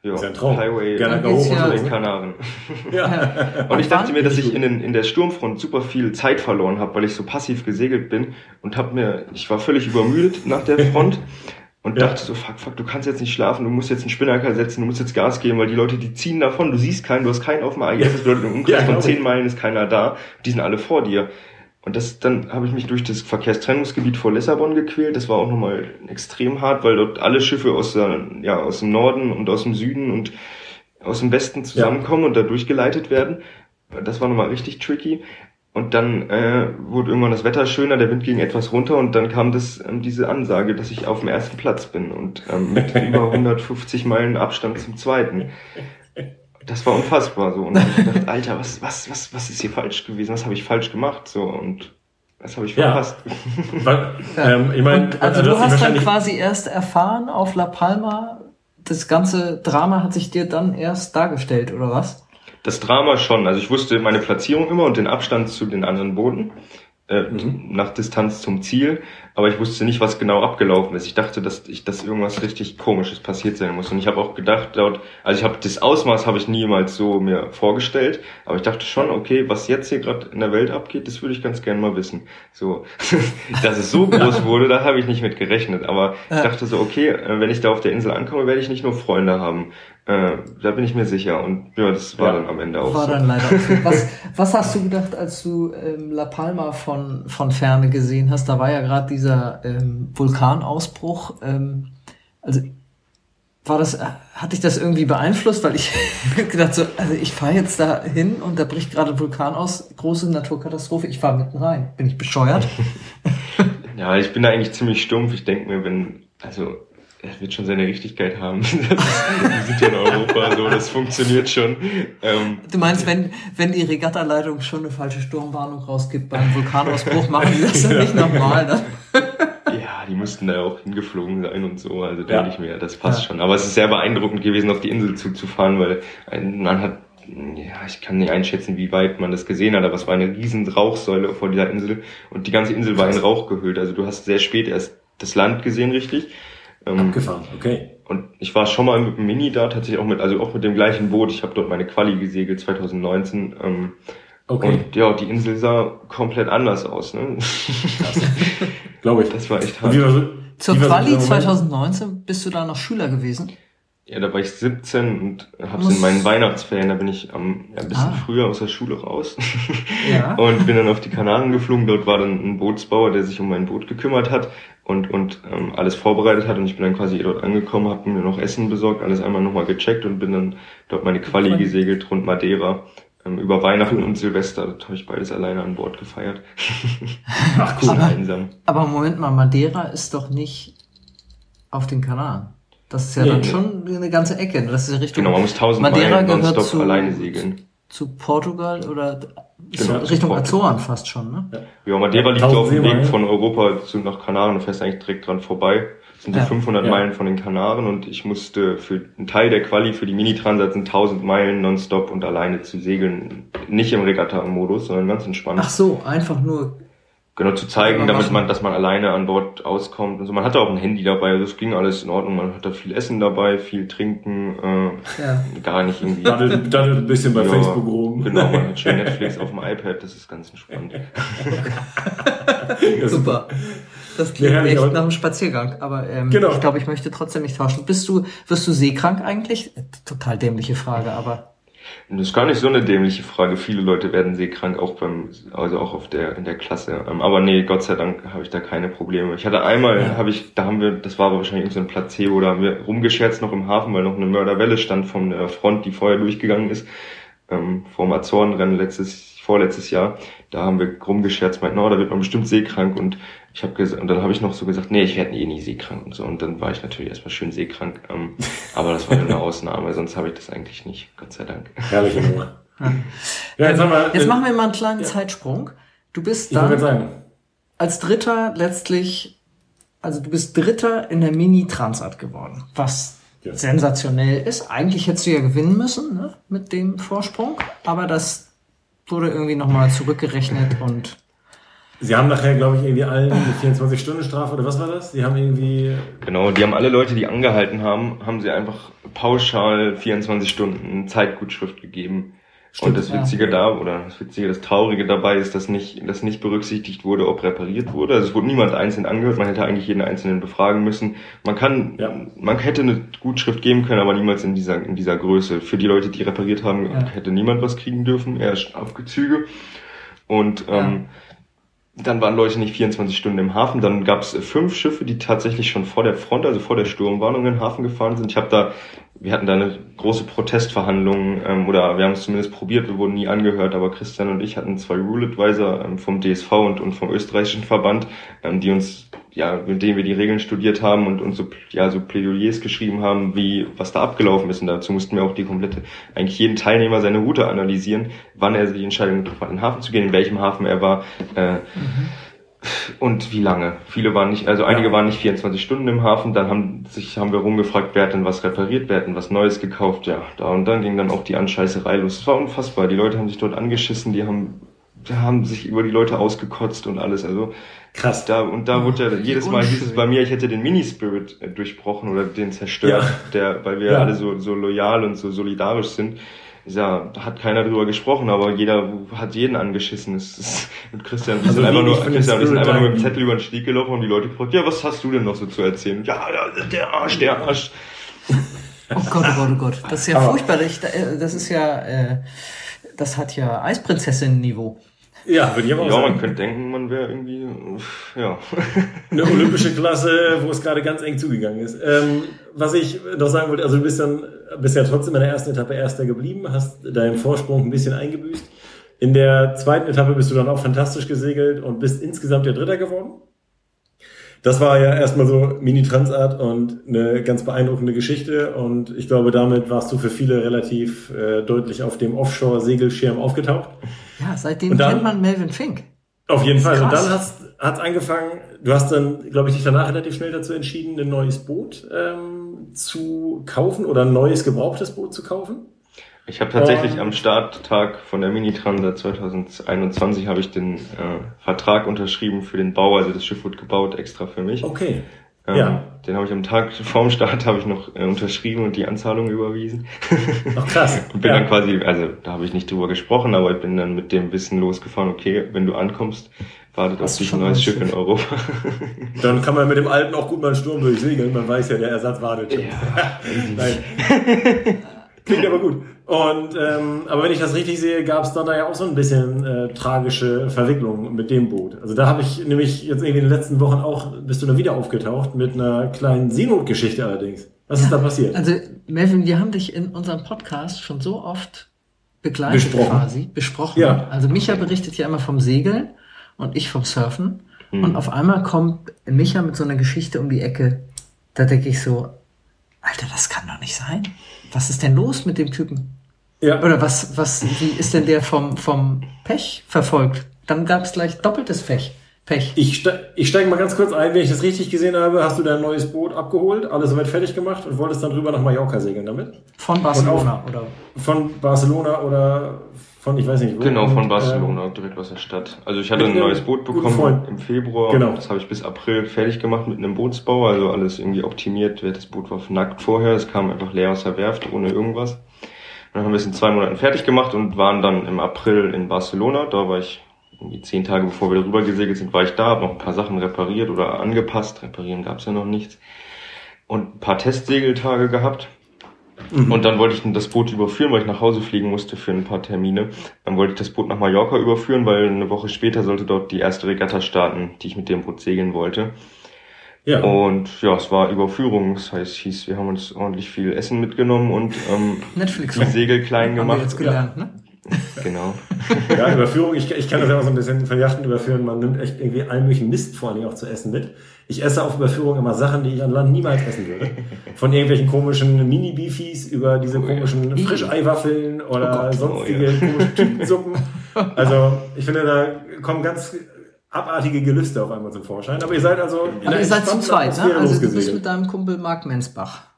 ja, ist ja ein Traum. Highway Gerne hoch ja- den. Kanaren. Ja. Und ich dachte mir, dass ich in, den, in der Sturmfront super viel Zeit verloren habe, weil ich so passiv gesegelt bin und habe mir, ich war völlig übermüdet nach der Front und Ja. dachte so, fuck, fuck, du kannst jetzt nicht schlafen, du musst jetzt einen Spinnaker setzen, du musst jetzt Gas geben, weil die Leute, die ziehen davon, du siehst keinen, du hast keinen auf dem AIS, das bedeutet im Umkreis Ja, von 10 ich. Meilen ist keiner da, die sind alle vor dir. Und das, dann habe ich mich durch das Verkehrstrennungsgebiet vor Lissabon gequält. Das war auch nochmal extrem hart, weil dort alle Schiffe aus, der, ja, aus dem Norden und aus dem Süden und aus dem Westen zusammenkommen und da durchgeleitet werden. Das war nochmal richtig tricky. Und dann äh, wurde irgendwann das Wetter schöner, der Wind ging etwas runter und dann kam das ähm, diese Ansage, dass ich auf dem ersten Platz bin und ähm, mit über 150 Meilen Abstand zum zweiten. Das war unfassbar so. Und dann hab ich gedacht, Alter, was, was, was, was ist hier falsch gewesen? Was habe ich falsch gemacht? So und was habe ich Ja. verpasst? Weil, ähm, ich meine, Und, also du hast dann quasi erst erfahren auf La Palma, das ganze Drama hat sich dir dann erst dargestellt, oder was? Das Drama schon. Also ich wusste meine Platzierung immer und den Abstand zu den anderen Booten äh, nach Distanz zum Ziel, aber ich wusste nicht, was genau abgelaufen ist. Ich dachte, dass ich dass irgendwas richtig Komisches passiert sein muss. Und ich habe auch gedacht, dort, also ich habe das Ausmaß habe ich niemals so mir vorgestellt, aber ich dachte schon, okay, was jetzt hier gerade in der Welt abgeht, das würde ich ganz gerne mal wissen. So, dass es so groß wurde, da habe ich nicht mit gerechnet. Aber ich dachte so, okay, äh, wenn ich da auf der Insel ankomme, werde ich nicht nur Freunde haben. Äh, da bin ich mir sicher. Und ja, das war Ja. dann am Ende auch War so. dann leider so. Was, was hast du gedacht, als du ähm, La Palma von, von Ferne gesehen hast? Da war ja gerade dieser ähm, Vulkanausbruch. Ähm, also war das, äh, hat dich das irgendwie beeinflusst? Weil ich gedacht so, also ich fahre jetzt da hin und da bricht gerade ein Vulkan aus, große Naturkatastrophe, ich fahre mitten rein. Bin ich bescheuert? Ja, ich bin da eigentlich ziemlich stumpf. Ich denke mir, wenn, also, er wird schon seine Richtigkeit haben. Das ist, wir sind ja in Europa, so, das funktioniert schon. Ähm, Du meinst, wenn, wenn die Regattaleitung schon eine falsche Sturmwarnung rausgibt beim Vulkanausbruch, machen die das dann nicht nochmal? Ne? ja, die müssten da auch hingeflogen sein und so. Also Ja. denke ich mir, das passt Ja. schon. Aber es ist sehr beeindruckend gewesen, auf die Insel zuzufahren, weil ein- man hat, ja, ich kann nicht einschätzen, wie weit man das gesehen hat, aber es war eine riesen Rauchsäule vor dieser Insel und die ganze Insel war in Rauch gehüllt. Also du hast sehr spät erst das Land gesehen, richtig. Ähm, Abgefahren, okay. Und ich war schon mal mit dem Mini da, tatsächlich auch mit, also auch mit dem gleichen Boot. Ich habe dort meine Quali gesegelt 2019. Ähm, Okay. Und ja, die Insel sah komplett anders aus. Ne? Glaube ich. Das war echt hart. war so, Zur Quali dieser Moment? 2019 bist du da noch Schüler gewesen? Ja, da war ich 17 und hab's Muss- in meinen Weihnachtsferien, da bin ich am, ja, ein bisschen Ah. früher aus der Schule raus Ja. und bin dann auf die Kanaren geflogen. Dort war dann ein Bootsbauer, der sich um mein Boot gekümmert hat und, und ähm, alles vorbereitet hat und ich bin dann quasi dort angekommen, habe mir noch Essen besorgt, alles einmal nochmal gecheckt und bin dann dort meine Quali gesegelt rund Madeira. Ähm, über Weihnachten und Silvester, das habe ich beides alleine an Bord gefeiert. Ach, cool. Aber- Einsam. Aber Moment mal, Madeira ist doch nicht auf den Kanaren. Das ist ja Nee, dann nee. schon eine ganze Ecke. Das ist ja Richtung Genau, man muss 1000 Madeira Meilen gehört nonstop zu, alleine segeln. Zu Portugal oder Genau, so Richtung Portugal. Azoren fast schon, ne? Ja, Madeira liegt 1000 auf dem. Weg von Europa zu, nach Kanaren und fährst eigentlich direkt dran vorbei. Das sind Ja. die 500 Ja. Meilen von den Kanaren und ich musste für einen Teil der Quali für die Mini-Transat sind 1000 Meilen nonstop und alleine zu segeln. Nicht im Regatta-Modus, sondern ganz entspannt. Ach so, einfach nur. Genau, zu zeigen, damit machen- man, dass man alleine an Bord auskommt. Also man hatte auch ein Handy dabei, also es ging alles in Ordnung. Man hatte viel Essen dabei, viel Trinken, äh, Ja. gar nicht irgendwie. Daddelt, daddelt ein bisschen bei Ja, Facebook rum. Genau, man hat schön Netflix auf dem iPad, das ist ganz entspannt. Super. Das klingt Ja, echt aber- nach einem Spaziergang. Aber ähm, Genau. ich glaube, ich möchte trotzdem nicht tauschen. Bist du, wirst du seekrank eigentlich? Total dämliche Frage, aber. Das ist gar nicht so eine dämliche Frage. Viele Leute werden seekrank, auch beim, also auch auf der, in der Klasse. Ähm, Aber nee, Gott sei Dank habe ich da keine Probleme. Ich hatte einmal, habe ich, da haben wir, das war aber wahrscheinlich irgend so ein Placebo, da haben wir rumgescherzt noch im Hafen, weil noch eine Mörderwelle stand von der Front, die vorher durchgegangen ist, ähm, vom Azorenrennen letztes, vorletztes Jahr. Da haben wir rumgescherzt, meinten, oh, da wird man bestimmt seekrank und ich habe gesagt, und dann habe ich noch so gesagt, nee, ich werde eh nie seekrank und so. Und dann war ich natürlich erstmal schön seekrank. Ähm, aber das war nur eine Ausnahme, sonst habe ich das eigentlich nicht, Gott sei Dank. Herrliche Nummer. Ja, jetzt wir, Jetzt äh, machen wir mal einen kleinen Zeitsprung. Du bist dann als Dritter letztlich, also du bist Dritter in der Mini-Transat geworden, was Ja. sensationell ist. Eigentlich hättest du ja gewinnen müssen ne, mit dem Vorsprung, aber das wurde irgendwie nochmal zurückgerechnet und Sie haben nachher, glaube ich, irgendwie allen eine 24-Stunden-Strafe oder was war das? Sie haben irgendwie. Genau, die haben alle Leute, die angehalten haben, haben sie einfach pauschal 24 Stunden Zeitgutschrift gegeben. und das Witzige ja. da, oder das Witzige, das Traurige dabei ist, dass nicht, dass nicht berücksichtigt wurde, ob repariert wurde. Also es wurde niemand einzeln angehört, man hätte eigentlich jeden Einzelnen befragen müssen. Man kann, ja. man hätte eine Gutschrift geben können, aber niemals in dieser, in dieser Größe. Für die Leute, die repariert haben, ja. hätte niemand was kriegen dürfen, eher Strafgezüge. Und ähm, dann waren Leute nicht 24 Stunden im Hafen. Dann gab es fünf Schiffe, die tatsächlich schon vor der Front, also vor der Sturmwarnung in den Hafen gefahren sind. Ich habe da, wir hatten da eine große Protestverhandlung ähm, oder wir haben es zumindest probiert. Wir wurden nie angehört, aber Christian und ich hatten zwei Rule Advisor ähm, vom DSV und, und vom österreichischen Verband, ähm, die uns ja, mit denen wir die Regeln studiert haben und, und so, ja, so Plädoyers geschrieben haben, wie, was da abgelaufen ist. Und dazu mussten wir auch die komplette, eigentlich jeden Teilnehmer seine Route analysieren, wann er die Entscheidung getroffen hat, in den Hafen zu gehen, in welchem Hafen er war, äh, mhm. und wie lange. Viele waren nicht, also einige ja. waren nicht 24 Stunden im Hafen, dann haben sich, haben wir rumgefragt, wer hat denn was repariert, wer hat denn was Neues gekauft, ja, da und dann ging dann auch die Anscheißerei los. Es war unfassbar. Die Leute haben sich dort angeschissen, die haben haben sich über die Leute ausgekotzt und alles. Also krass. Da und da wurde ja jedes Mal hieß es bei mir, ich hätte den Mini-Spirit äh, durchbrochen oder den zerstört, ja. der, weil wir ja. alle so, so loyal und so solidarisch sind. Ja, da hat keiner drüber gesprochen, aber jeder hat jeden angeschissen. Es ist, mit Christian, wir also sind einfach nur, Christian, wir sind einfach nur mit dem Zettel über den Stieg gelaufen und die Leute gefragt, ja, was hast du denn noch so zu erzählen? Ja, der Arsch, der Arsch. Oh Gott, oh Gott, oh Gott. Das ist ja aber furchtbar. Äh, das ist ja, äh, das hat ja Eisprinzessin-Niveau. Ja, würde ich aber auch Ja, sagen. man könnte denken, man wäre irgendwie, ja. Eine olympische Klasse, wo es gerade ganz eng zugegangen ist. Ähm, was ich noch sagen wollte, also du bist dann, bist ja trotzdem in der ersten Etappe Erster geblieben, hast deinen Vorsprung ein bisschen eingebüßt. In der zweiten Etappe bist du dann auch fantastisch gesegelt und bist insgesamt der Dritter geworden. Das war ja erstmal so Mini-Transat und eine ganz beeindruckende Geschichte. Und ich glaube, damit warst du für viele relativ äh, deutlich auf dem Offshore-Segelschirm aufgetaucht. Ja, seitdem dann, kennt man Melvin Fink. Auf jeden Fall. Und dann hast hat's angefangen, du hast dann, glaube ich, dich danach relativ schnell dazu entschieden, ein neues Boot ähm, zu kaufen oder ein neues gebrauchtes Boot zu kaufen. Ich habe tatsächlich und am Starttag von der Mini-Transat 2021 habe ich den äh, Vertrag unterschrieben für den Bau, also das Schiff wurde gebaut extra für mich. Okay. Ähm, ja. Den habe ich am Tag vorm Start habe ich noch äh, unterschrieben und die Anzahlung überwiesen. Ach krass. und bin ja. dann quasi, also da habe ich nicht drüber gesprochen, aber ich bin dann mit dem Wissen losgefahren, okay, wenn du ankommst, wartet auf dich ein neues Schiff in Europa. dann kann man mit dem alten auch gut mal einen Sturm durchsegeln, man weiß ja, der Ersatz wartet schon. Ja. Nein. Klingt aber gut. Und ähm, aber wenn ich das richtig sehe, gab es dann da ja auch so ein bisschen äh, tragische Verwicklungen mit dem Boot. Also da habe ich nämlich jetzt irgendwie in den letzten Wochen auch bist du da wieder aufgetaucht mit einer kleinen Seenotgeschichte allerdings. Was ist da passiert? Also Melvin, wir haben dich in unserem Podcast schon so oft begleitet besprochen. quasi, besprochen. Ja. Also Micha berichtet ja immer vom Segeln und ich vom Surfen. Mhm. Und auf einmal kommt Micha mit so einer Geschichte um die Ecke. Da denke ich so, Alter, das kann doch nicht sein. Was ist denn los mit dem Typen? Ja. Oder was, was, wie ist denn der vom, vom Pech verfolgt? Dann gab es gleich doppeltes Pech. Pech. Ich, ste ich steige mal ganz kurz ein, wenn ich das richtig gesehen habe, hast du dein neues Boot abgeholt, alles soweit fertig gemacht und wolltest dann drüber nach Mallorca segeln damit? Von Barcelona, oder? Von Barcelona oder von, ich weiß nicht wo. Genau, von Barcelona, äh, direkt aus der Stadt. Also ich hatte ein neues Boot bekommen im Februar. Genau. Das habe ich bis April fertig gemacht mit einem Bootsbau, also alles irgendwie optimiert. Das Boot war nackt vorher, es kam einfach leer aus der Werft, ohne irgendwas. Dann haben wir es in zwei Monaten fertig gemacht und waren dann im April in Barcelona. Da war ich irgendwie zehn Tage bevor wir darüber gesegelt sind, war ich da, habe noch ein paar Sachen repariert oder angepasst. Reparieren gab es ja noch nichts. Und ein paar Testsegeltage gehabt. Mhm. Und dann wollte ich das Boot überführen, weil ich nach Hause fliegen musste für ein paar Termine. Dann wollte ich das Boot nach Mallorca überführen, weil eine Woche später sollte dort die erste Regatta starten, die ich mit dem Boot segeln wollte. Ja. Und ja, es war Überführung. Das heißt, hieß, wir haben uns ordentlich viel Essen mitgenommen und ähm, Netflix die Segel klein gemacht. Haben wir jetzt gelernt, ja. ne? Genau. ja, Überführung, ich, ich kann das ja auch so ein bisschen von Yachten überführen. Man nimmt echt irgendwie allen möglichen Mist vor allem auch zu essen mit. Ich esse auf Überführung immer Sachen, die ich an Land niemals essen würde. Von irgendwelchen komischen Mini-Beefies über diese oh, komischen ja. Frischeiwaffeln oder oh Gott, sonstige oh, ja. komische Tütensuppen. Also, ich finde, da kommen ganz abartige Gelüste auf einmal zum Vorschein. Aber ihr seid also. Aber ihr seid zu zweit, ne? Also du bist mit deinem Kumpel Marc Mensbach.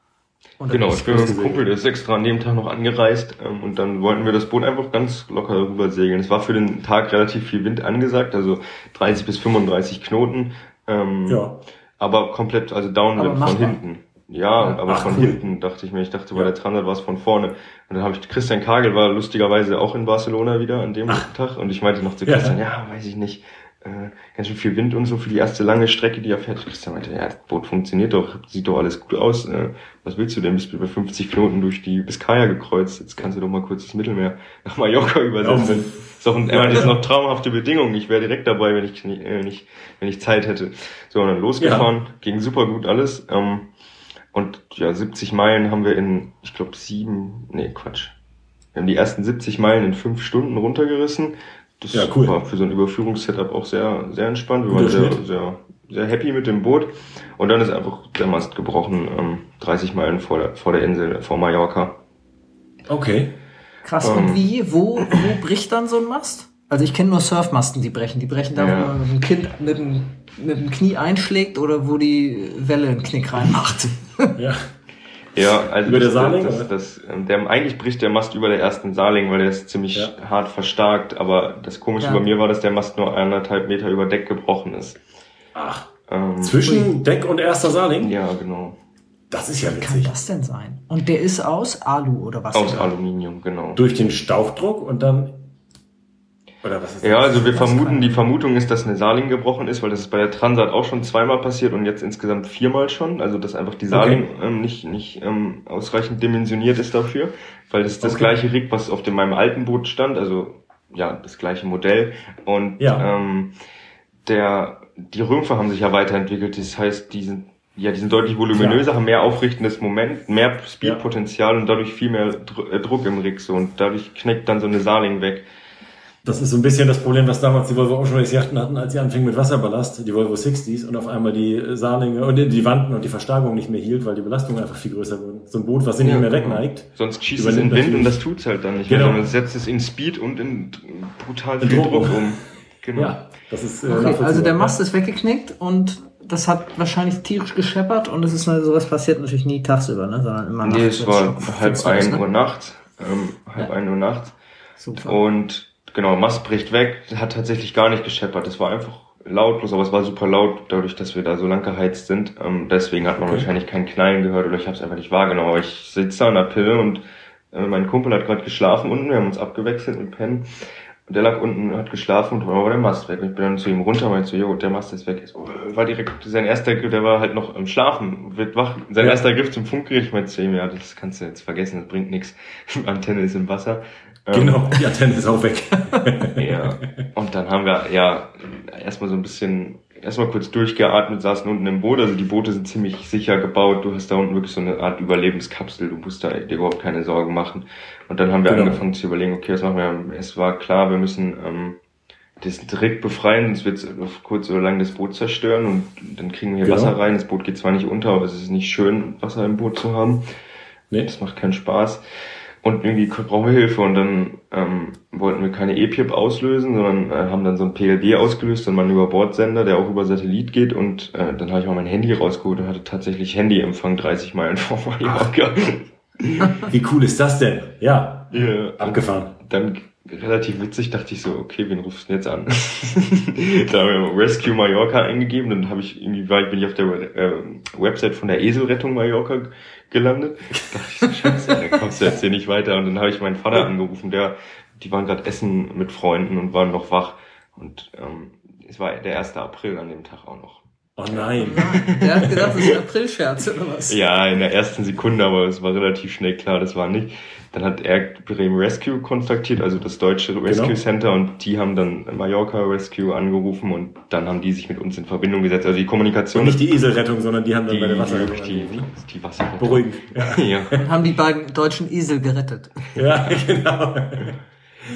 Genau, ich bin mit einem Kumpel, der ist extra an dem Tag noch angereist ähm, und dann wollten wir das Boot einfach ganz locker rüber segeln. Es war für den Tag relativ viel Wind angesagt, also 30 bis 35 Knoten. Ähm, Ja. Aber komplett, also Downwind von hinten. Ja, aber Ach, von cool. hinten dachte ich mir. Ich dachte, bei der Transat war es von vorne. Und dann habe ich, Christian Kagel war lustigerweise auch in Barcelona wieder an dem Tag. Und ich meinte noch zu Ja. Christian, ja, weiß ich nicht, äh, ganz schön viel Wind und so für die erste lange Strecke, die er fährt. Christian meinte, ja, das Boot funktioniert doch, sieht doch alles gut aus. Äh, was willst du denn? Bist du über 50 Knoten durch die Biskaya gekreuzt. Jetzt kannst du doch mal kurz das Mittelmeer nach Mallorca übersetzen. Ist doch ein, das sind noch traumhafte Bedingungen. Ich wäre direkt dabei, wenn ich äh, nicht, wenn ich Zeit hätte. So, und dann losgefahren, ging super gut alles. Ähm, und ja, 70 Meilen haben wir in, ich glaube, sieben, nee, Quatsch. Wir haben die ersten 70 Meilen in fünf Stunden runtergerissen. Das Ja, cool. war für so ein Überführungssetup auch sehr, sehr entspannt. Wir waren sehr, sehr, sehr happy mit dem Boot. Und dann ist einfach der Mast gebrochen, ähm, 30 Meilen vor der, vor der Insel, vor Mallorca. Okay. Krass. Ähm. Und wie, wo, wo bricht dann so ein Mast? Also ich kenne nur Surfmasten, die brechen. Die brechen da, Ja. wo man mit dem Kind mit dem, mit dem Knie einschlägt oder wo die Welle einen Knick reinmacht. Ja. Ja, also Über der das, Saarling, das, oder? das, ähm, der, eigentlich bricht der Mast über der ersten Saarling, weil der ist ziemlich Ja. hart verstärkt, aber das Komische Ja. bei mir war, dass der Mast nur eineinhalb Meter über Deck gebrochen ist. Ach. Ähm, Zwischen Deck und erster Saarling? ja, genau. Das ist ja Kann witzig. das denn sein? Und der ist aus Alu oder was? Aus Aluminium, genau. Durch den Stauchdruck und dann. Oder was ist Ja, das? also wir vermuten, die Vermutung ist, dass eine Saarling gebrochen ist, weil das ist bei der Transat auch schon zweimal passiert und jetzt insgesamt viermal schon. Also dass einfach die Saarling ähm, nicht, nicht ähm, ausreichend dimensioniert ist dafür, weil das ist das Okay. gleiche Rig, was auf dem meinem alten Boot stand, also ja, das gleiche Modell. Und Ja. ähm, der, die Rümpfe haben sich ja weiterentwickelt. Das heißt, die sind ja, die sind deutlich voluminöser, haben mehr aufrichtendes Moment, mehr Speedpotenzial und dadurch viel mehr Dr äh, Druck im Rig so und dadurch kneckt dann so eine Saarling weg. Das ist so ein bisschen das Problem, was damals die Volvo Ocean Race Yachten hatten, als sie anfingen mit Wasserballast, die Volvo 60s und auf einmal die Saarlinge und die Wanden und die Verstärkung nicht mehr hielt, weil die Belastung einfach viel größer wurde. So ein Boot, was sie nicht Ja, mehr genau. wegneigt. Sonst schießt es in Wind und das tut's halt dann nicht Genau. mehr, sondern es setzt es in Speed und in brutal viel Druck Druck um. Genau. Ja, das ist äh, Okay, also der Mast ist weggeknickt und das hat wahrscheinlich tierisch gescheppert und es ist halt, sowas passiert natürlich nie tagsüber, ne, sondern immer Nee, nachts. es wenn's war halb ein ne? Uhr nachts. Ähm, halb Ja. ein Uhr nachts. Super. Und genau, Mast bricht weg, hat tatsächlich gar nicht gescheppert. Es war einfach lautlos, aber es war super laut, dadurch, dass wir da so lang geheizt sind. Ähm, deswegen hat man Okay. wahrscheinlich kein Knallen gehört oder ich habe es einfach nicht wahrgenommen. Aber ich sitze da an der Pille und äh, mein Kumpel hat gerade geschlafen unten, wir haben uns abgewechselt mit Pennen. Und der lag unten, hat geschlafen und war der Mast weg. Und ich bin dann zu ihm runter, meinte so, jo, der Mast ist weg. So, äh, war direkt sein erster Griff, der war halt noch im Schlafen, wird wach. Sein Ja. erster Griff zum Funkgerät, ich meinte zu ihm, ja, das kannst du jetzt vergessen, das bringt nichts. Antenne ist im Wasser. Ähm, Genau, die Antenne ist auch weg. ja. Und dann haben wir ja erstmal so ein bisschen, erstmal kurz durchgeatmet, saßen unten im Boot. Also die Boote sind ziemlich sicher gebaut. Du hast da unten wirklich so eine Art Überlebenskapsel. Du musst da dir überhaupt keine Sorgen machen. Und dann haben wir Genau. angefangen zu überlegen, okay, was machen wir? Es war klar, wir müssen ähm, das Rig befreien, sonst wird es auf kurz oder lang das Boot zerstören und dann kriegen wir hier Genau. Wasser rein. Das Boot geht zwar nicht unter, aber es ist nicht schön, Wasser im Boot zu haben. Nee. Das macht keinen Spaß. Und irgendwie brauchen wir Hilfe und dann ähm, wollten wir keine EPIP auslösen, sondern äh, haben dann so ein PLB ausgelöst, dann mal einen Überbordsender, der auch über Satellit geht und äh, dann habe ich mal mein Handy rausgeholt und hatte tatsächlich Handyempfang 30 Meilen vor Mallorca. Wie cool ist das denn? Ja, Ja. abgefahren. Dann relativ witzig dachte ich so, okay, wen rufst du denn jetzt an? da haben wir Rescue Mallorca eingegeben, dann habe ich irgendwie ich bin ich auf der äh, Website von der Eselrettung Mallorca gelandet. Da dachte ich so, scheiße, da kommst du jetzt hier nicht weiter. Und dann habe ich meinen Vater angerufen, der, die waren gerade essen mit Freunden und waren noch wach. Und ähm, es war der 1. April an dem Tag auch noch. Oh nein. Der hat gedacht, das ist ein Aprilscherz oder was? Ja, in der ersten Sekunde, aber es war relativ schnell klar, das war nicht. Dann hat er Bremen Rescue kontaktiert, also das deutsche Rescue Genau. Center, und die haben dann Mallorca Rescue angerufen und dann haben die sich mit uns in Verbindung gesetzt. Also die Kommunikation. Und nicht die Eselrettung, sondern die haben dann die, bei der Wasserrettung die, die, die Wasserrettung. Beruhigend. Ja, Ja. Haben die beiden deutschen Esel gerettet. ja genau.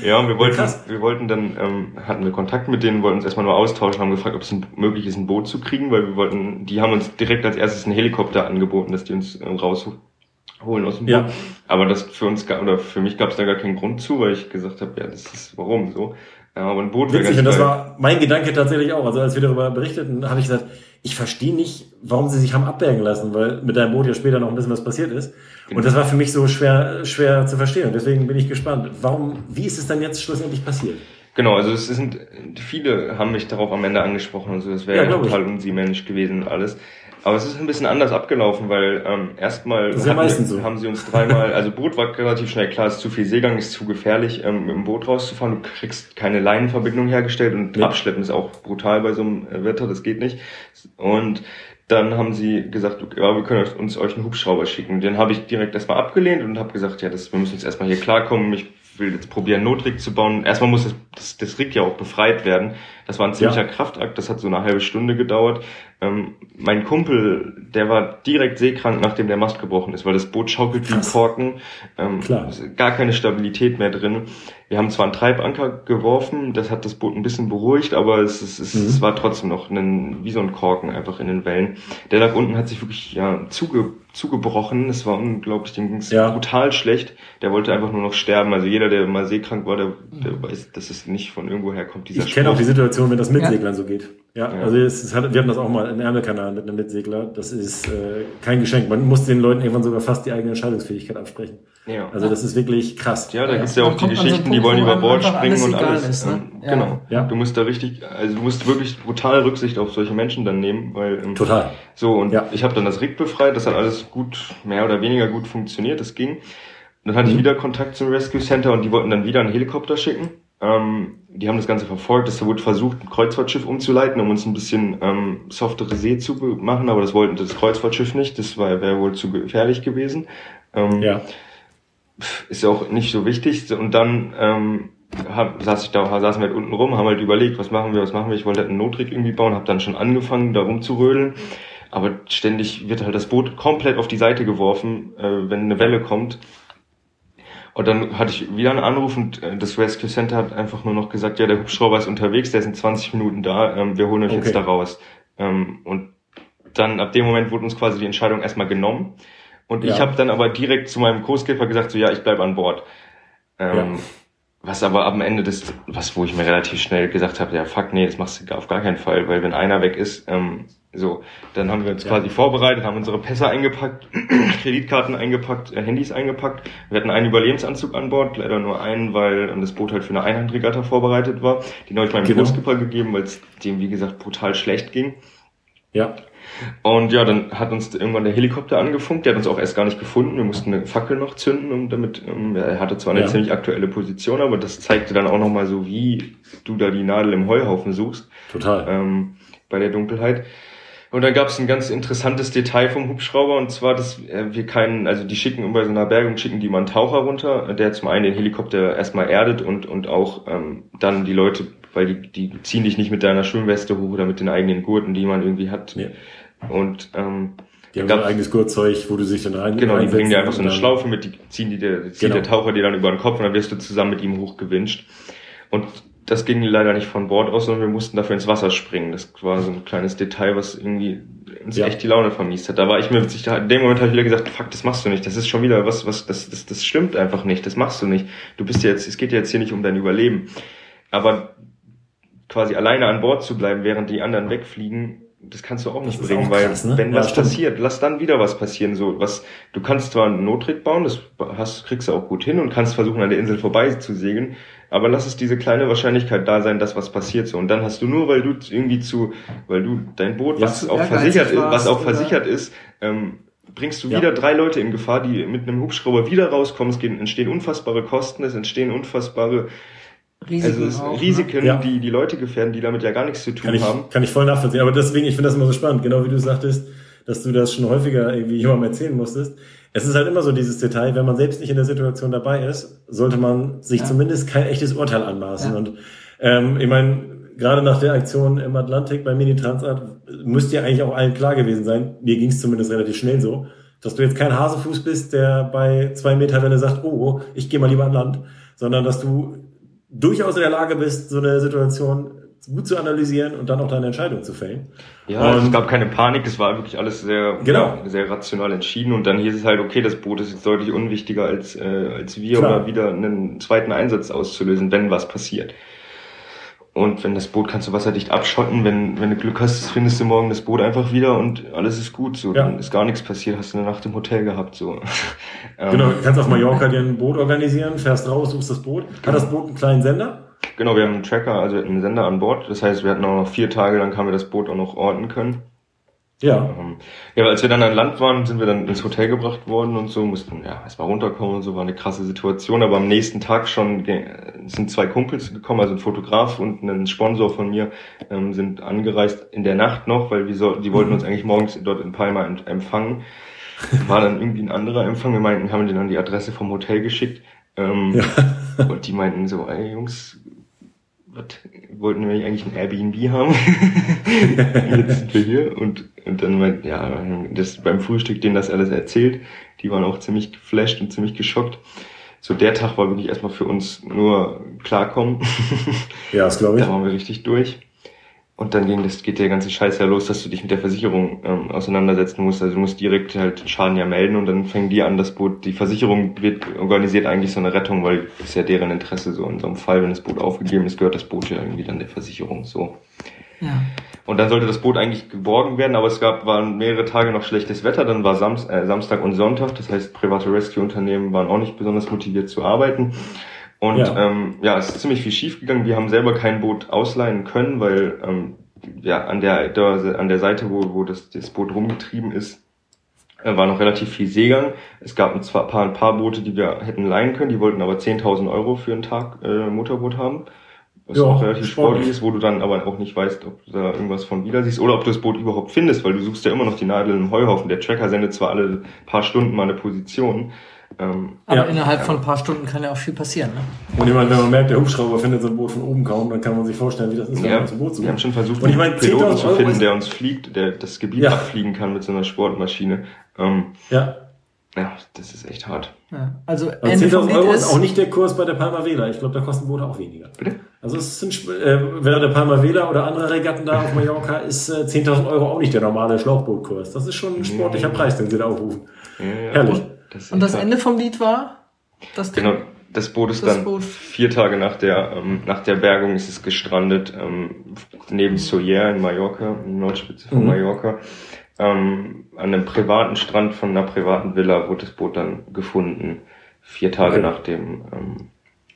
Ja, und wir wollten, Krass. wir wollten dann, ähm, hatten wir Kontakt mit denen, wollten uns erstmal nur austauschen, haben gefragt, ob es möglich ist, ein Boot zu kriegen, weil wir wollten, die haben uns direkt als erstes einen Helikopter angeboten, dass die uns äh, rausholen aus dem Boot. Ja. Aber das für uns oder für mich gab es da gar keinen Grund zu, weil ich gesagt habe, ja, das ist warum so. Ja, aber ein Boot wäre Witzig, ganz und das war mein Gedanke tatsächlich auch. Also als wir darüber berichteten, habe ich gesagt, ich verstehe nicht, warum sie sich haben abbergen lassen, weil mit deinem Boot ja später noch ein bisschen was passiert ist. Und das war für mich so schwer, schwer zu verstehen. Und deswegen bin ich gespannt. Warum, wie ist es dann jetzt schlussendlich passiert? Genau, also es sind, viele haben mich darauf am Ende angesprochen und so, das wäre Ja, ich. total unsiemännisch gewesen und alles. Aber es ist ein bisschen anders abgelaufen, weil ähm, erstmal ja hatten- so. haben sie uns dreimal, also Boot war relativ schnell klar, es ist zu viel Seegang, ist zu gefährlich, ähm, mit dem Boot rauszufahren. Du kriegst keine Leinenverbindung hergestellt und Nee. Abschleppen ist auch brutal bei so einem äh, Wetter, das geht nicht. Und dann haben sie gesagt, okay, ja, wir können uns euch einen Hubschrauber schicken. Den habe ich direkt erstmal abgelehnt und habe gesagt, ja, das, wir müssen jetzt erstmal hier klarkommen. Ich will jetzt probieren, Notrig zu bauen. Erstmal muss das, das, das Rig ja auch befreit werden. Das war ein ziemlicher Ja. Kraftakt, das hat so eine halbe Stunde gedauert. Ähm, mein Kumpel, der war direkt seekrank, nachdem der Mast gebrochen ist, weil das Boot schaukelt wie. Korken. Ähm, Klar. es ist Gar keine Stabilität mehr drin. Wir haben zwar einen Treibanker geworfen, das hat das Boot ein bisschen beruhigt, aber es, es, es, Mhm. es war trotzdem noch ein, wie so ein Korken einfach in den Wellen. Der lag unten, hat sich wirklich ja, zuge, zugebrochen. Es war unglaublich, dem ging's Ja. brutal schlecht. Der wollte einfach nur noch sterben. Also jeder, der mal seekrank war, der, der weiß, dass es nicht von irgendwo herkommt, dieser Ich kenne auch die Situation, wenn das mit Ja. Seglern so geht. Ja, Ja. also es, es hat, wir hatten das auch mal im Ärmelkanal mit einem Mitsegler. Das ist äh, kein Geschenk. Man muss den Leuten irgendwann sogar fast die eigene Entscheidungsfähigkeit absprechen. Ja. Also das ist wirklich krass. Ja, da Ja. gibt's ja auch die an so Geschichten, die wollen wo über Bord springen alles und alles. ist, ne? Ähm, Ja. Genau. Ja. Du musst da richtig, also du musst wirklich brutal Rücksicht auf solche Menschen dann nehmen, weil ähm, Total. so und Ja. ich habe dann das Rig befreit, das hat alles gut, mehr oder weniger gut funktioniert, das ging. Und dann hatte ich Mhm. wieder Kontakt zum Rescue Center und die wollten dann wieder einen Helikopter schicken. Ähm, die haben das Ganze verfolgt, es wurde versucht, ein Kreuzfahrtschiff umzuleiten, um uns ein bisschen ähm, softere See zu machen, aber das wollten das Kreuzfahrtschiff nicht, das wäre wohl zu gefährlich gewesen. Ähm, Ja. ist ja auch nicht so wichtig. Und dann ähm, hab, saß ich da, saßen wir halt unten rum, haben halt überlegt, was machen wir, was machen wir. Ich wollte halt einen Notrig irgendwie bauen, habe dann schon angefangen, da rumzurödeln. Aber ständig wird halt das Boot komplett auf die Seite geworfen, äh, wenn eine Welle kommt. Und dann hatte ich wieder einen Anruf und äh, das Rescue Center hat einfach nur noch gesagt, ja, der Hubschrauber ist unterwegs, der ist in 20 Minuten da, ähm, wir holen euch Okay. jetzt da raus. Ähm, und dann ab dem Moment wurde uns quasi die Entscheidung erstmal genommen. Und ich Ja. habe dann aber direkt zu meinem Co-Skipper gesagt, so ja, ich bleib an Bord. Ähm, Ja. Was aber am Ende des, was wo ich mir relativ schnell gesagt habe, ja fuck, nee, das machst du auf gar keinen Fall, weil wenn einer weg ist, ähm, so, dann haben wir uns Ja. quasi vorbereitet, haben unsere Pässe eingepackt, Kreditkarten eingepackt, äh, Handys eingepackt. Wir hatten einen Überlebensanzug an Bord, leider nur einen, weil das Boot halt für eine Einhandregatta vorbereitet war. Den habe ich meinem Genau. Co-Skipper gegeben, weil es dem, wie gesagt, brutal schlecht ging. Ja. Und ja, dann hat uns irgendwann der Helikopter angefunkt. Der hat uns auch erst gar nicht gefunden. Wir mussten eine Fackel noch zünden, um damit, ähm, er hatte zwar eine Ja. ziemlich aktuelle Position, aber das zeigte dann auch nochmal so, wie du da die Nadel im Heuhaufen suchst, Total. ähm, bei der Dunkelheit. Und dann gab es ein ganz interessantes Detail vom Hubschrauber und zwar, dass äh, wir keinen, also die schicken bei so einer Bergung schicken die mal einen Taucher runter, der zum einen den Helikopter erstmal erdet und und auch ähm, dann die Leute, weil die die ziehen dich nicht mit deiner Schwimmweste hoch oder mit den eigenen Gurten, die man irgendwie hat. Nee. Und ähm, Die haben ein eigenes Gurtzeug, wo du sich dann rein Genau, die bringen dir einfach so eine Schlaufe mit, die ziehen die dir, zieht Genau. der Taucher dir dann über den Kopf und dann wirst du zusammen mit ihm hochgewünscht. Und das ging leider nicht von Bord aus, sondern wir mussten dafür ins Wasser springen. Das war so ein kleines Detail, was irgendwie uns Ja. echt die Laune vermiest hat. Da war ich mir witzig, da, in dem Moment habe ich wieder gesagt, fuck, das machst du nicht. Das ist schon wieder was, was, das, das, das stimmt einfach nicht. Das machst du nicht. Du bist ja jetzt, es geht ja jetzt hier nicht um dein Überleben. Aber quasi alleine an Bord zu bleiben, während die anderen wegfliegen, das kannst du auch nicht ist bringen, auch weil krass, ne? wenn Ja, was stimmt. passiert, lass dann wieder was passieren. So was, du kannst zwar einen Nottrick bauen, das hast, kriegst du auch gut hin und kannst versuchen an der Insel vorbei zu segeln, aber lass es diese kleine Wahrscheinlichkeit da sein, dass was passiert so. Und dann hast du nur, weil du irgendwie zu, weil du dein Boot, was zu auch versichert ist, was auch oder- versichert ist, ähm, bringst du Ja. wieder drei Leute in Gefahr, die mit einem Hubschrauber wieder rauskommen. Es entstehen unfassbare Kosten, es entstehen unfassbare Risiken also es auch, ne? Risiken, Ja. die die Leute gefährden, die damit ja gar nichts zu tun Kann ich, haben. kann ich voll nachvollziehen. Aber deswegen, ich finde das immer so spannend, genau wie du sagtest, dass du das schon häufiger irgendwie jemandem erzählen musstest. Es ist halt immer so dieses Detail, wenn man selbst nicht in der Situation dabei ist, sollte man sich Ja. zumindest kein echtes Urteil anmaßen. Ja. Und ähm, ich meine, gerade nach der Aktion im Atlantik bei Mini Transat müsste ja eigentlich auch allen klar gewesen sein, mir ging es zumindest relativ schnell so, dass du jetzt kein Hasefuß bist, der bei zwei Meter Welle sagt, oh, oh ich gehe mal lieber an Land, sondern dass du durchaus in der Lage bist, so eine Situation gut zu analysieren und dann auch deine Entscheidung zu fällen. Ja, Und- es gab keine Panik, es war wirklich alles sehr, Genau. sehr rational entschieden und dann hieß es halt, okay, das Boot ist jetzt deutlich unwichtiger als, äh, als wir Klar. oder wieder einen zweiten Einsatz auszulösen, wenn was passiert. Und wenn das Boot kannst du wasserdicht abschotten, wenn, wenn du Glück hast, findest du morgen das Boot einfach wieder und alles ist gut. So, Ja. dann ist gar nichts passiert, hast du eine Nacht im Hotel gehabt. So. Genau, du kannst auf Mallorca dir ein Boot organisieren, fährst raus, suchst das Boot. Hat das Boot einen kleinen Sender? Genau, wir haben einen Tracker, also einen Sender an Bord. Das heißt, wir hatten auch noch vier Tage, dann haben wir das Boot auch noch orten können. Ja. Ähm, ja, als wir dann an Land waren, sind wir dann ins Hotel gebracht worden und so, mussten ja erstmal runterkommen und so, war eine krasse Situation. Aber am nächsten Tag schon sind zwei Kumpels gekommen, also ein Fotograf und ein Sponsor von mir, ähm, sind angereist in der Nacht noch, weil wir so, die wollten uns eigentlich morgens dort in Palma empfangen. War dann irgendwie ein anderer Empfang. Wir meinten, haben denen dann die Adresse vom Hotel geschickt. Ähm, Und die meinten so, ey Jungs, was wollten wir eigentlich ein Airbnb haben? Jetzt sind wir hier. Und, und dann meint, ja, das beim Frühstück denen das alles erzählt. Die waren auch ziemlich geflasht und ziemlich geschockt. So der Tag war wirklich erstmal für uns nur klarkommen. Ja, das glaube ich. Da waren wir richtig durch. Und dann ging das, geht der ganze Scheiß ja los, dass du dich mit der Versicherung ähm, auseinandersetzen musst. Also du musst direkt halt den Schaden ja melden und dann fängt die an, das Boot, die Versicherung wird organisiert eigentlich so eine Rettung, weil das ist ja deren Interesse so. In so einem Fall, wenn das Boot aufgegeben ist, gehört das Boot ja irgendwie dann der Versicherung so. Ja. Und dann sollte das Boot eigentlich geborgen werden, aber es gab, waren mehrere Tage noch schlechtes Wetter, dann war Samst, äh, Samstag und Sonntag, das heißt private Rescue-Unternehmen waren auch nicht besonders motiviert zu arbeiten. Und Ja. ähm, ja es ist ziemlich viel schief gegangen. Wir haben selber kein Boot ausleihen können, weil ähm, ja, an der, der an der Seite, wo, wo das, das Boot rumgetrieben ist, äh, war noch relativ viel Seegang. Es gab ein, paar, ein paar Boote, die wir hätten leihen können, die wollten aber 10.000 Euro für einen Tag äh, Motorboot haben. Was Ja, auch relativ sportlich. sportlich ist, wo du dann aber auch nicht weißt, ob du da irgendwas von wieder siehst oder ob du das Boot überhaupt findest, weil du suchst ja immer noch die Nadel im Heuhaufen. Der Tracker sendet zwar alle paar Stunden mal eine Position. Ähm, Aber Ja. innerhalb von ein paar Stunden kann ja auch viel passieren. Ne? Und ich meine, wenn man merkt, der Hubschrauber findet so ein Boot von oben kaum, dann kann man sich vorstellen, wie das ist, wenn ja, man zum Boot sucht. wir haben schon versucht, Und ich meine, einen Piloten 10.000 zu finden, der uns fliegt, der das Gebiet Ja. abfliegen kann mit so einer Sportmaschine. Ähm, Ja. ja, das ist echt hart. Ja. Also, Also Ende vom 10.000 Lied Euro ist ist, auch nicht der Kurs bei der Palma Vela. Ich glaube, da kosten Boote auch weniger. Bitte? Also es sind, äh, während der Palma Vela oder andere Regatten da auf Mallorca ist äh, 10.000 Euro auch nicht der normale Schlauchbootkurs. Das ist schon ein sportlicher Preis, den sie da aufrufen. Ja, ja. Herrlich. Ist und das. Ende vom Lied war? Das? Genau, das Boot ist Das dann Boot. vier Tage nach der, ähm, nach der Bergung ist es gestrandet, ähm, neben Soller in Mallorca, in der Nordspitze von Mhm. Mallorca. Ähm, an einem privaten Strand von einer privaten Villa wurde das Boot dann gefunden, vier Tage Okay. nach dem, ähm,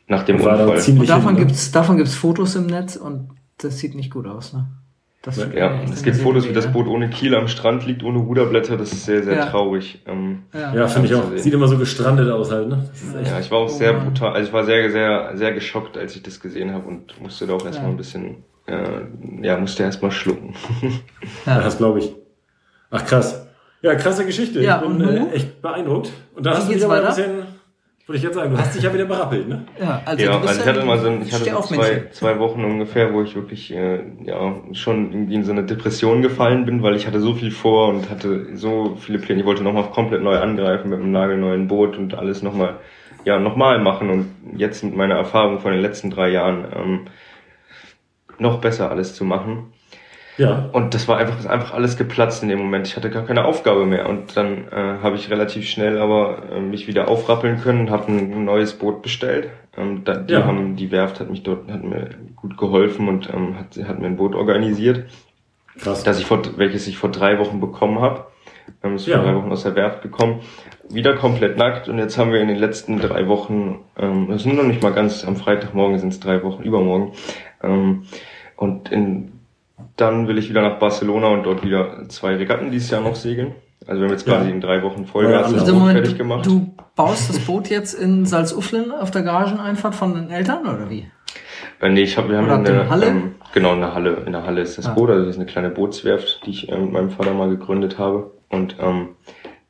nach dem War da Unfall. Und davon hin, ne? gibt's, davon gibt's Fotos im Netz und das sieht nicht gut aus, ne? Das Ja, es gibt Fotos, wie das ne? Boot ohne Kiel am Strand liegt, ohne Ruderblätter. Das ist sehr, sehr Ja. traurig. Ähm, Ja, Ja, finde ich auch. Sieht immer so gestrandet aus halt, ne? Ja, ich war auch Oh sehr brutal, also ich war sehr, sehr, sehr geschockt, als ich das gesehen habe und musste da auch erstmal Ja. ein bisschen, äh, ja, musste erstmal schlucken. ja, das glaube ich. Ach krass. Ja, krasse Geschichte. Ja, ich bin äh, echt beeindruckt. Und Wie hast du dich geht's aber ein bisschen, würde ich jetzt sagen, du hast dich ja wieder berappelt, ne? ja, also, ja, du bist also ich hatte mal so, ein, ich hatte so zwei, zwei Wochen ungefähr, wo ich wirklich, äh, ja, schon irgendwie in so eine Depression gefallen bin, weil ich hatte so viel vor und hatte so viele Pläne. Ich wollte nochmal komplett neu angreifen mit einem nagelneuen Boot und alles nochmal, ja, nochmal machen und jetzt mit meiner Erfahrung von den letzten drei Jahren, ähm, noch besser alles zu machen. Ja. Und das war einfach, ist einfach alles geplatzt in dem Moment. Ich hatte gar keine Aufgabe mehr. Und dann äh, habe ich relativ schnell aber äh, mich wieder aufrappeln können, habe ein neues Boot bestellt. Ähm, da, die Ja. haben, die Werft hat mich dort, hat mir gut geholfen und ähm, hat, hat mir ein Boot organisiert, Krass. das ich vor, welches ich vor drei Wochen bekommen habe. Ähm, ist Ja. vor drei Wochen aus der Werft gekommen. Wieder komplett nackt und jetzt haben wir in den letzten drei Wochen, ähm, das sind noch nicht mal ganz, am Freitagmorgen sind es drei Wochen, übermorgen. Ähm, und in dann will ich wieder nach Barcelona und dort wieder zwei Regatten dieses Jahr noch segeln. Also wir haben jetzt Ja. quasi in drei Wochen Ja, Vollgas also das Boot Moment, fertig gemacht. du baust das Boot jetzt in Salzuflen auf der Garageneinfahrt von den Eltern oder wie? Äh, nee, ich hab, wir haben eine eine Halle? Ähm, genau eine Halle. In der Halle ist das Ah. Boot, also das ist eine kleine Bootswerft, die ich äh, mit meinem Vater mal gegründet habe. Und ähm,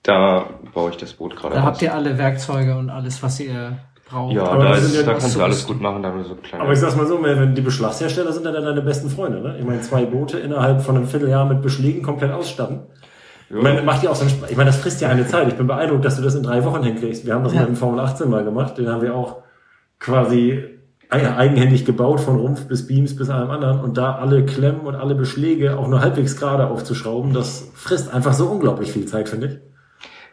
da baue ich das Boot gerade Da aus. habt ihr alle Werkzeuge und alles, was ihr braucht. ja, Aber da, ist, ja da kannst du alles gut machen, da haben wir so kleine. Aber ich sag's mal so, wenn die Beschlagshersteller sind ja dann deine besten Freunde, ne? Ich meine, zwei Boote innerhalb von einem Vierteljahr mit Beschlägen komplett ausstatten. Ich meine, macht dir auch so einen Spaß. Ich meine, das frisst ja eine Zeit. Ich bin beeindruckt, dass du das in drei Wochen hinkriegst. Wir haben das Ja. mit dem Formel 18 mal gemacht. Den haben wir auch quasi ei- eigenhändig gebaut, von Rumpf bis Beams bis allem anderen. Und da alle Klemmen und alle Beschläge auch nur halbwegs gerade aufzuschrauben, das frisst einfach so unglaublich viel Zeit, finde ich.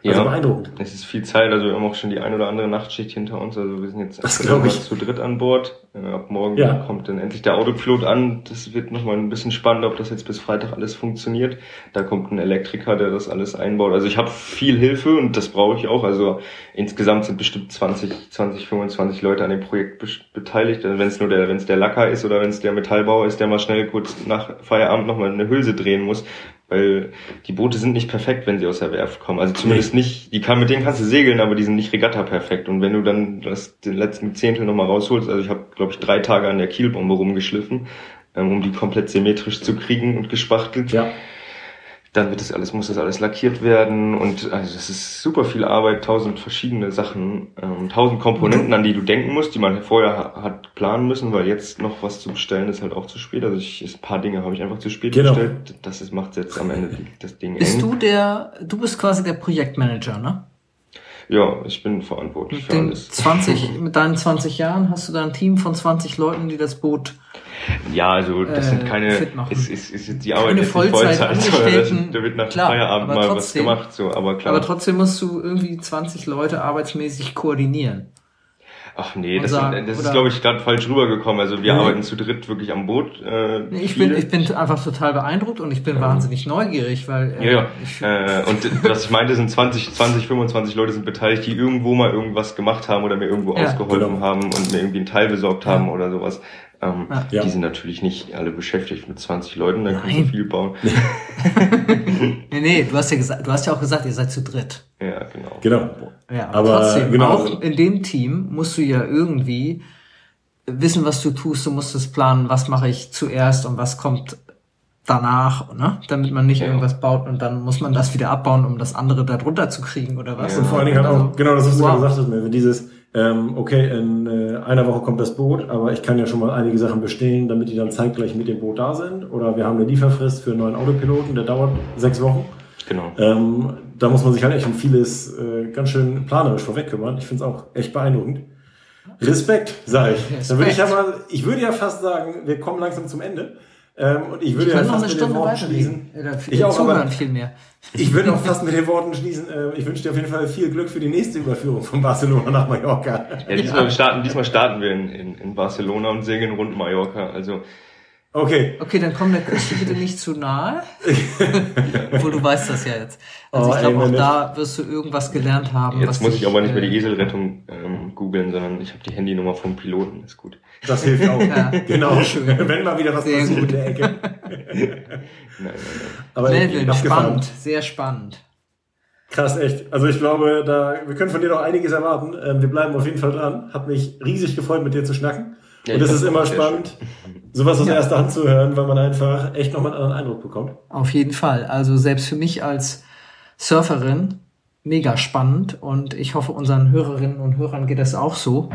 Also beeindruckend. Es ist viel Zeit, also wir haben auch schon die ein oder andere Nachtschicht hinter uns. Also wir sind jetzt Das ich. zu dritt an Bord. Äh, Ab morgen Ja. kommt dann endlich der Autopilot an. Das wird nochmal ein bisschen spannend, ob das jetzt bis Freitag alles funktioniert. Da kommt ein Elektriker, der das alles einbaut. Also ich habe viel Hilfe und das brauche ich auch. Also insgesamt sind bestimmt 20, 20, 25 Leute an dem Projekt beteiligt. Also wenn es nur der, wenn es der Lacker ist oder wenn es der Metallbauer ist, der mal schnell kurz nach Feierabend nochmal eine Hülse drehen muss. Weil die Boote sind nicht perfekt, wenn sie aus der Werft kommen. Also zumindest nicht, die kann, mit denen kannst du segeln, aber die sind nicht Regatta perfekt. Und wenn du dann das, den letzten Zehntel nochmal rausholst, also ich habe, glaube ich, drei Tage an der Kielbombe rumgeschliffen, ähm, um die komplett symmetrisch zu kriegen und gespachtelt. Ja. Dann wird das alles, muss das alles lackiert werden und also es ist super viel Arbeit, tausend verschiedene Sachen, ähm, tausend Komponenten, an die du denken musst, die man vorher ha- hat planen müssen, weil jetzt noch was zu bestellen ist halt auch zu spät. Also ich, ein paar Dinge habe ich einfach zu spät Genau. bestellt. Das ist, macht jetzt am Ende das Ding Bist eng. du der, du bist quasi der Projektmanager, ne? Ja, ich bin verantwortlich Mit für alles. 20, mit deinen 20 Jahren hast du da ein Team von 20 Leuten, die das Boot Ja, also das äh, sind keine, ist, ist jetzt die Arbeit Keine jetzt Vollzeit, sondern das, Vollzeitangestellten. da wird nach Klar, Feierabend mal trotzdem- was gemacht, so, aber klar. Aber trotzdem musst du irgendwie 20 Leute arbeitsmäßig koordinieren. Ach nee, das, sind- das ist glaube ich gerade falsch rübergekommen. Also wir Nee. arbeiten zu dritt wirklich am Boot. Äh, Nee, Ich bin, ich bin einfach total beeindruckt und ich bin wahnsinnig neugierig, weil äh, Ja, ja. Äh, und was ich meinte, sind 20, 20, 25 Leute sind beteiligt, die irgendwo mal irgendwas gemacht haben oder mir irgendwo Ja. ausgeholfen Genau. haben und mir irgendwie einen Teil besorgt haben oder sowas. Ähm, Ja. Die sind natürlich nicht alle beschäftigt mit 20 Leuten, dann kannst Nein. du viel bauen. nee, nee, du hast ja gesagt, du hast ja auch gesagt, ihr seid zu dritt. ja, genau. Genau. Ja, Aber trotzdem, genau. auch in dem Team musst du ja irgendwie wissen, was du tust. Du musst es planen, was mache ich zuerst und was kommt danach, ne? Damit man nicht Ja. irgendwas baut und dann muss man das wieder abbauen, um das andere da drunter zu kriegen oder was. Und vor allen Dingen halt auch, genau das, was du Wow. gerade gesagt hast, dieses, ähm, okay, in äh, einer Woche kommt das Boot, aber ich kann ja schon mal einige Sachen bestellen, damit die dann zeitgleich mit dem Boot da sind. Oder wir haben eine Lieferfrist für einen neuen Autopiloten, der dauert sechs Wochen. Genau. Ähm, da muss man sich halt echt um vieles äh, ganz schön planerisch vorweg kümmern. Ich finde es auch echt beeindruckend. Respekt, sage ich. Dann würde ich ja mal, ich würde ja fast sagen, wir kommen langsam zum Ende. Ähm, und ich würde Wir ja können noch fast eine Stunde. Oder viel Ich auch, aber- viel mehr. Ich würde auch fast mit den Worten schließen. Äh, ich wünsche dir auf jeden Fall viel Glück für die nächste Überführung von Barcelona nach Mallorca. Ja, diesmal starten, diesmal starten wir in, in, in Barcelona und segeln rund Mallorca. Also Okay. Okay, dann komm der Küste bitte nicht zu nahe. Obwohl du weißt das ja jetzt. Also Oh, ich glaube, auch da wirst du irgendwas gelernt haben. jetzt was muss ich aber nicht mehr die äh, Eselrettung ähm, googeln, sondern ich habe die Handynummer vom Piloten. Ist gut. Das hilft auch. Ja. Genau. Wenn mal wieder was Sehr passiert gut. in der Ecke. Nein, nein, nein. Aber Melvin, spannend, sehr spannend. Krass, echt. Also ich glaube, da, wir können von dir noch einiges erwarten. Ähm, wir bleiben auf jeden Fall dran. Hat mich riesig gefreut, mit dir zu schnacken. Ja, Und es ist immer spannend, sowas aus Ja. erster Hand zu hören, weil man einfach echt nochmal einen anderen Eindruck bekommt. Auf jeden Fall. Also selbst für mich als Surferin mega spannend und ich hoffe, unseren Hörerinnen und Hörern geht das auch so.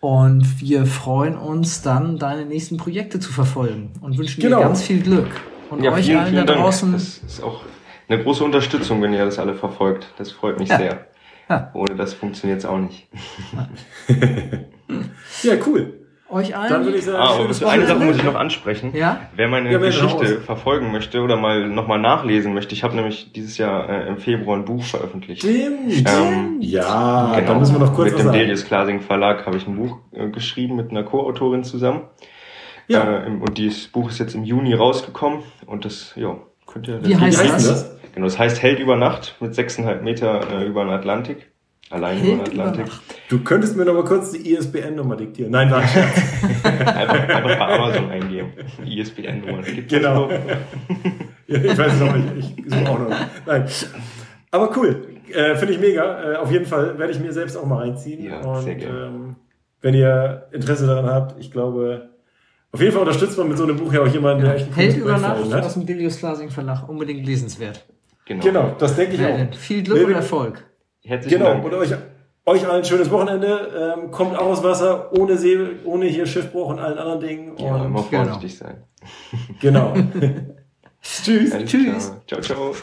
Und wir freuen uns dann, deine nächsten Projekte zu verfolgen und wünschen Genau. dir ganz viel Glück. Und Ja, euch vielen, allen vielen da Dank. draußen. Das ist auch eine große Unterstützung, wenn ihr das alle verfolgt. Das freut mich Ja. sehr. Ja. Ohne das funktioniert es auch nicht. Ja, cool. Euch allen. Dann würde ich sagen, Ah, eine Sache muss ich noch ansprechen. Ja? Wer meine Ja, Geschichte raus. verfolgen möchte oder mal nochmal nachlesen möchte, ich habe nämlich dieses Jahr äh, im Februar ein Buch veröffentlicht. Stimmt. Ähm, ja, Genau. da müssen wir noch kurz Mit was dem. Delius Klasing Verlag habe ich ein Buch äh, geschrieben mit einer Co-Autorin zusammen. Ja. Äh, im- und dieses Buch ist jetzt im Juni rausgekommen und das, ja, könnt ihr. Wie heißt Wie heißt das? das? Genau, das heißt Held über Nacht mit 6,5 Meter äh, über den Atlantik. Allein über den Atlantik. Du könntest mir noch mal kurz die ISBN-Nummer diktieren. Nein, war. Einfach, einfach bei Amazon eingeben. ISBN-Nummer. Gibt's das Genau. Ja, ich weiß es auch nicht. Ich suche auch noch. Nein. Aber cool. Äh, Finde ich mega. Äh, auf jeden Fall werde ich mir selbst auch mal reinziehen. Ja, Und sehr gerne. ähm, wenn ihr Interesse daran habt, ich glaube, auf jeden Fall unterstützt man mit so einem Buch ja auch jemanden, der echt ein Held über Nacht aus dem Delius Glasing Verlag. Unbedingt lesenswert. Genau. Genau, das denke ich auch. viel Glück und Melvin, Erfolg. Herzlichen Genau, Dank. und euch, euch allen ein schönes Wochenende. Ähm, kommt auch aus Wasser, ohne See, ohne hier Schiffbruch und allen anderen Dingen. Ja, immer Und Genau. vorsichtig sein. genau. Tschüss. Alles Tschüss. klar. Ciao, ciao.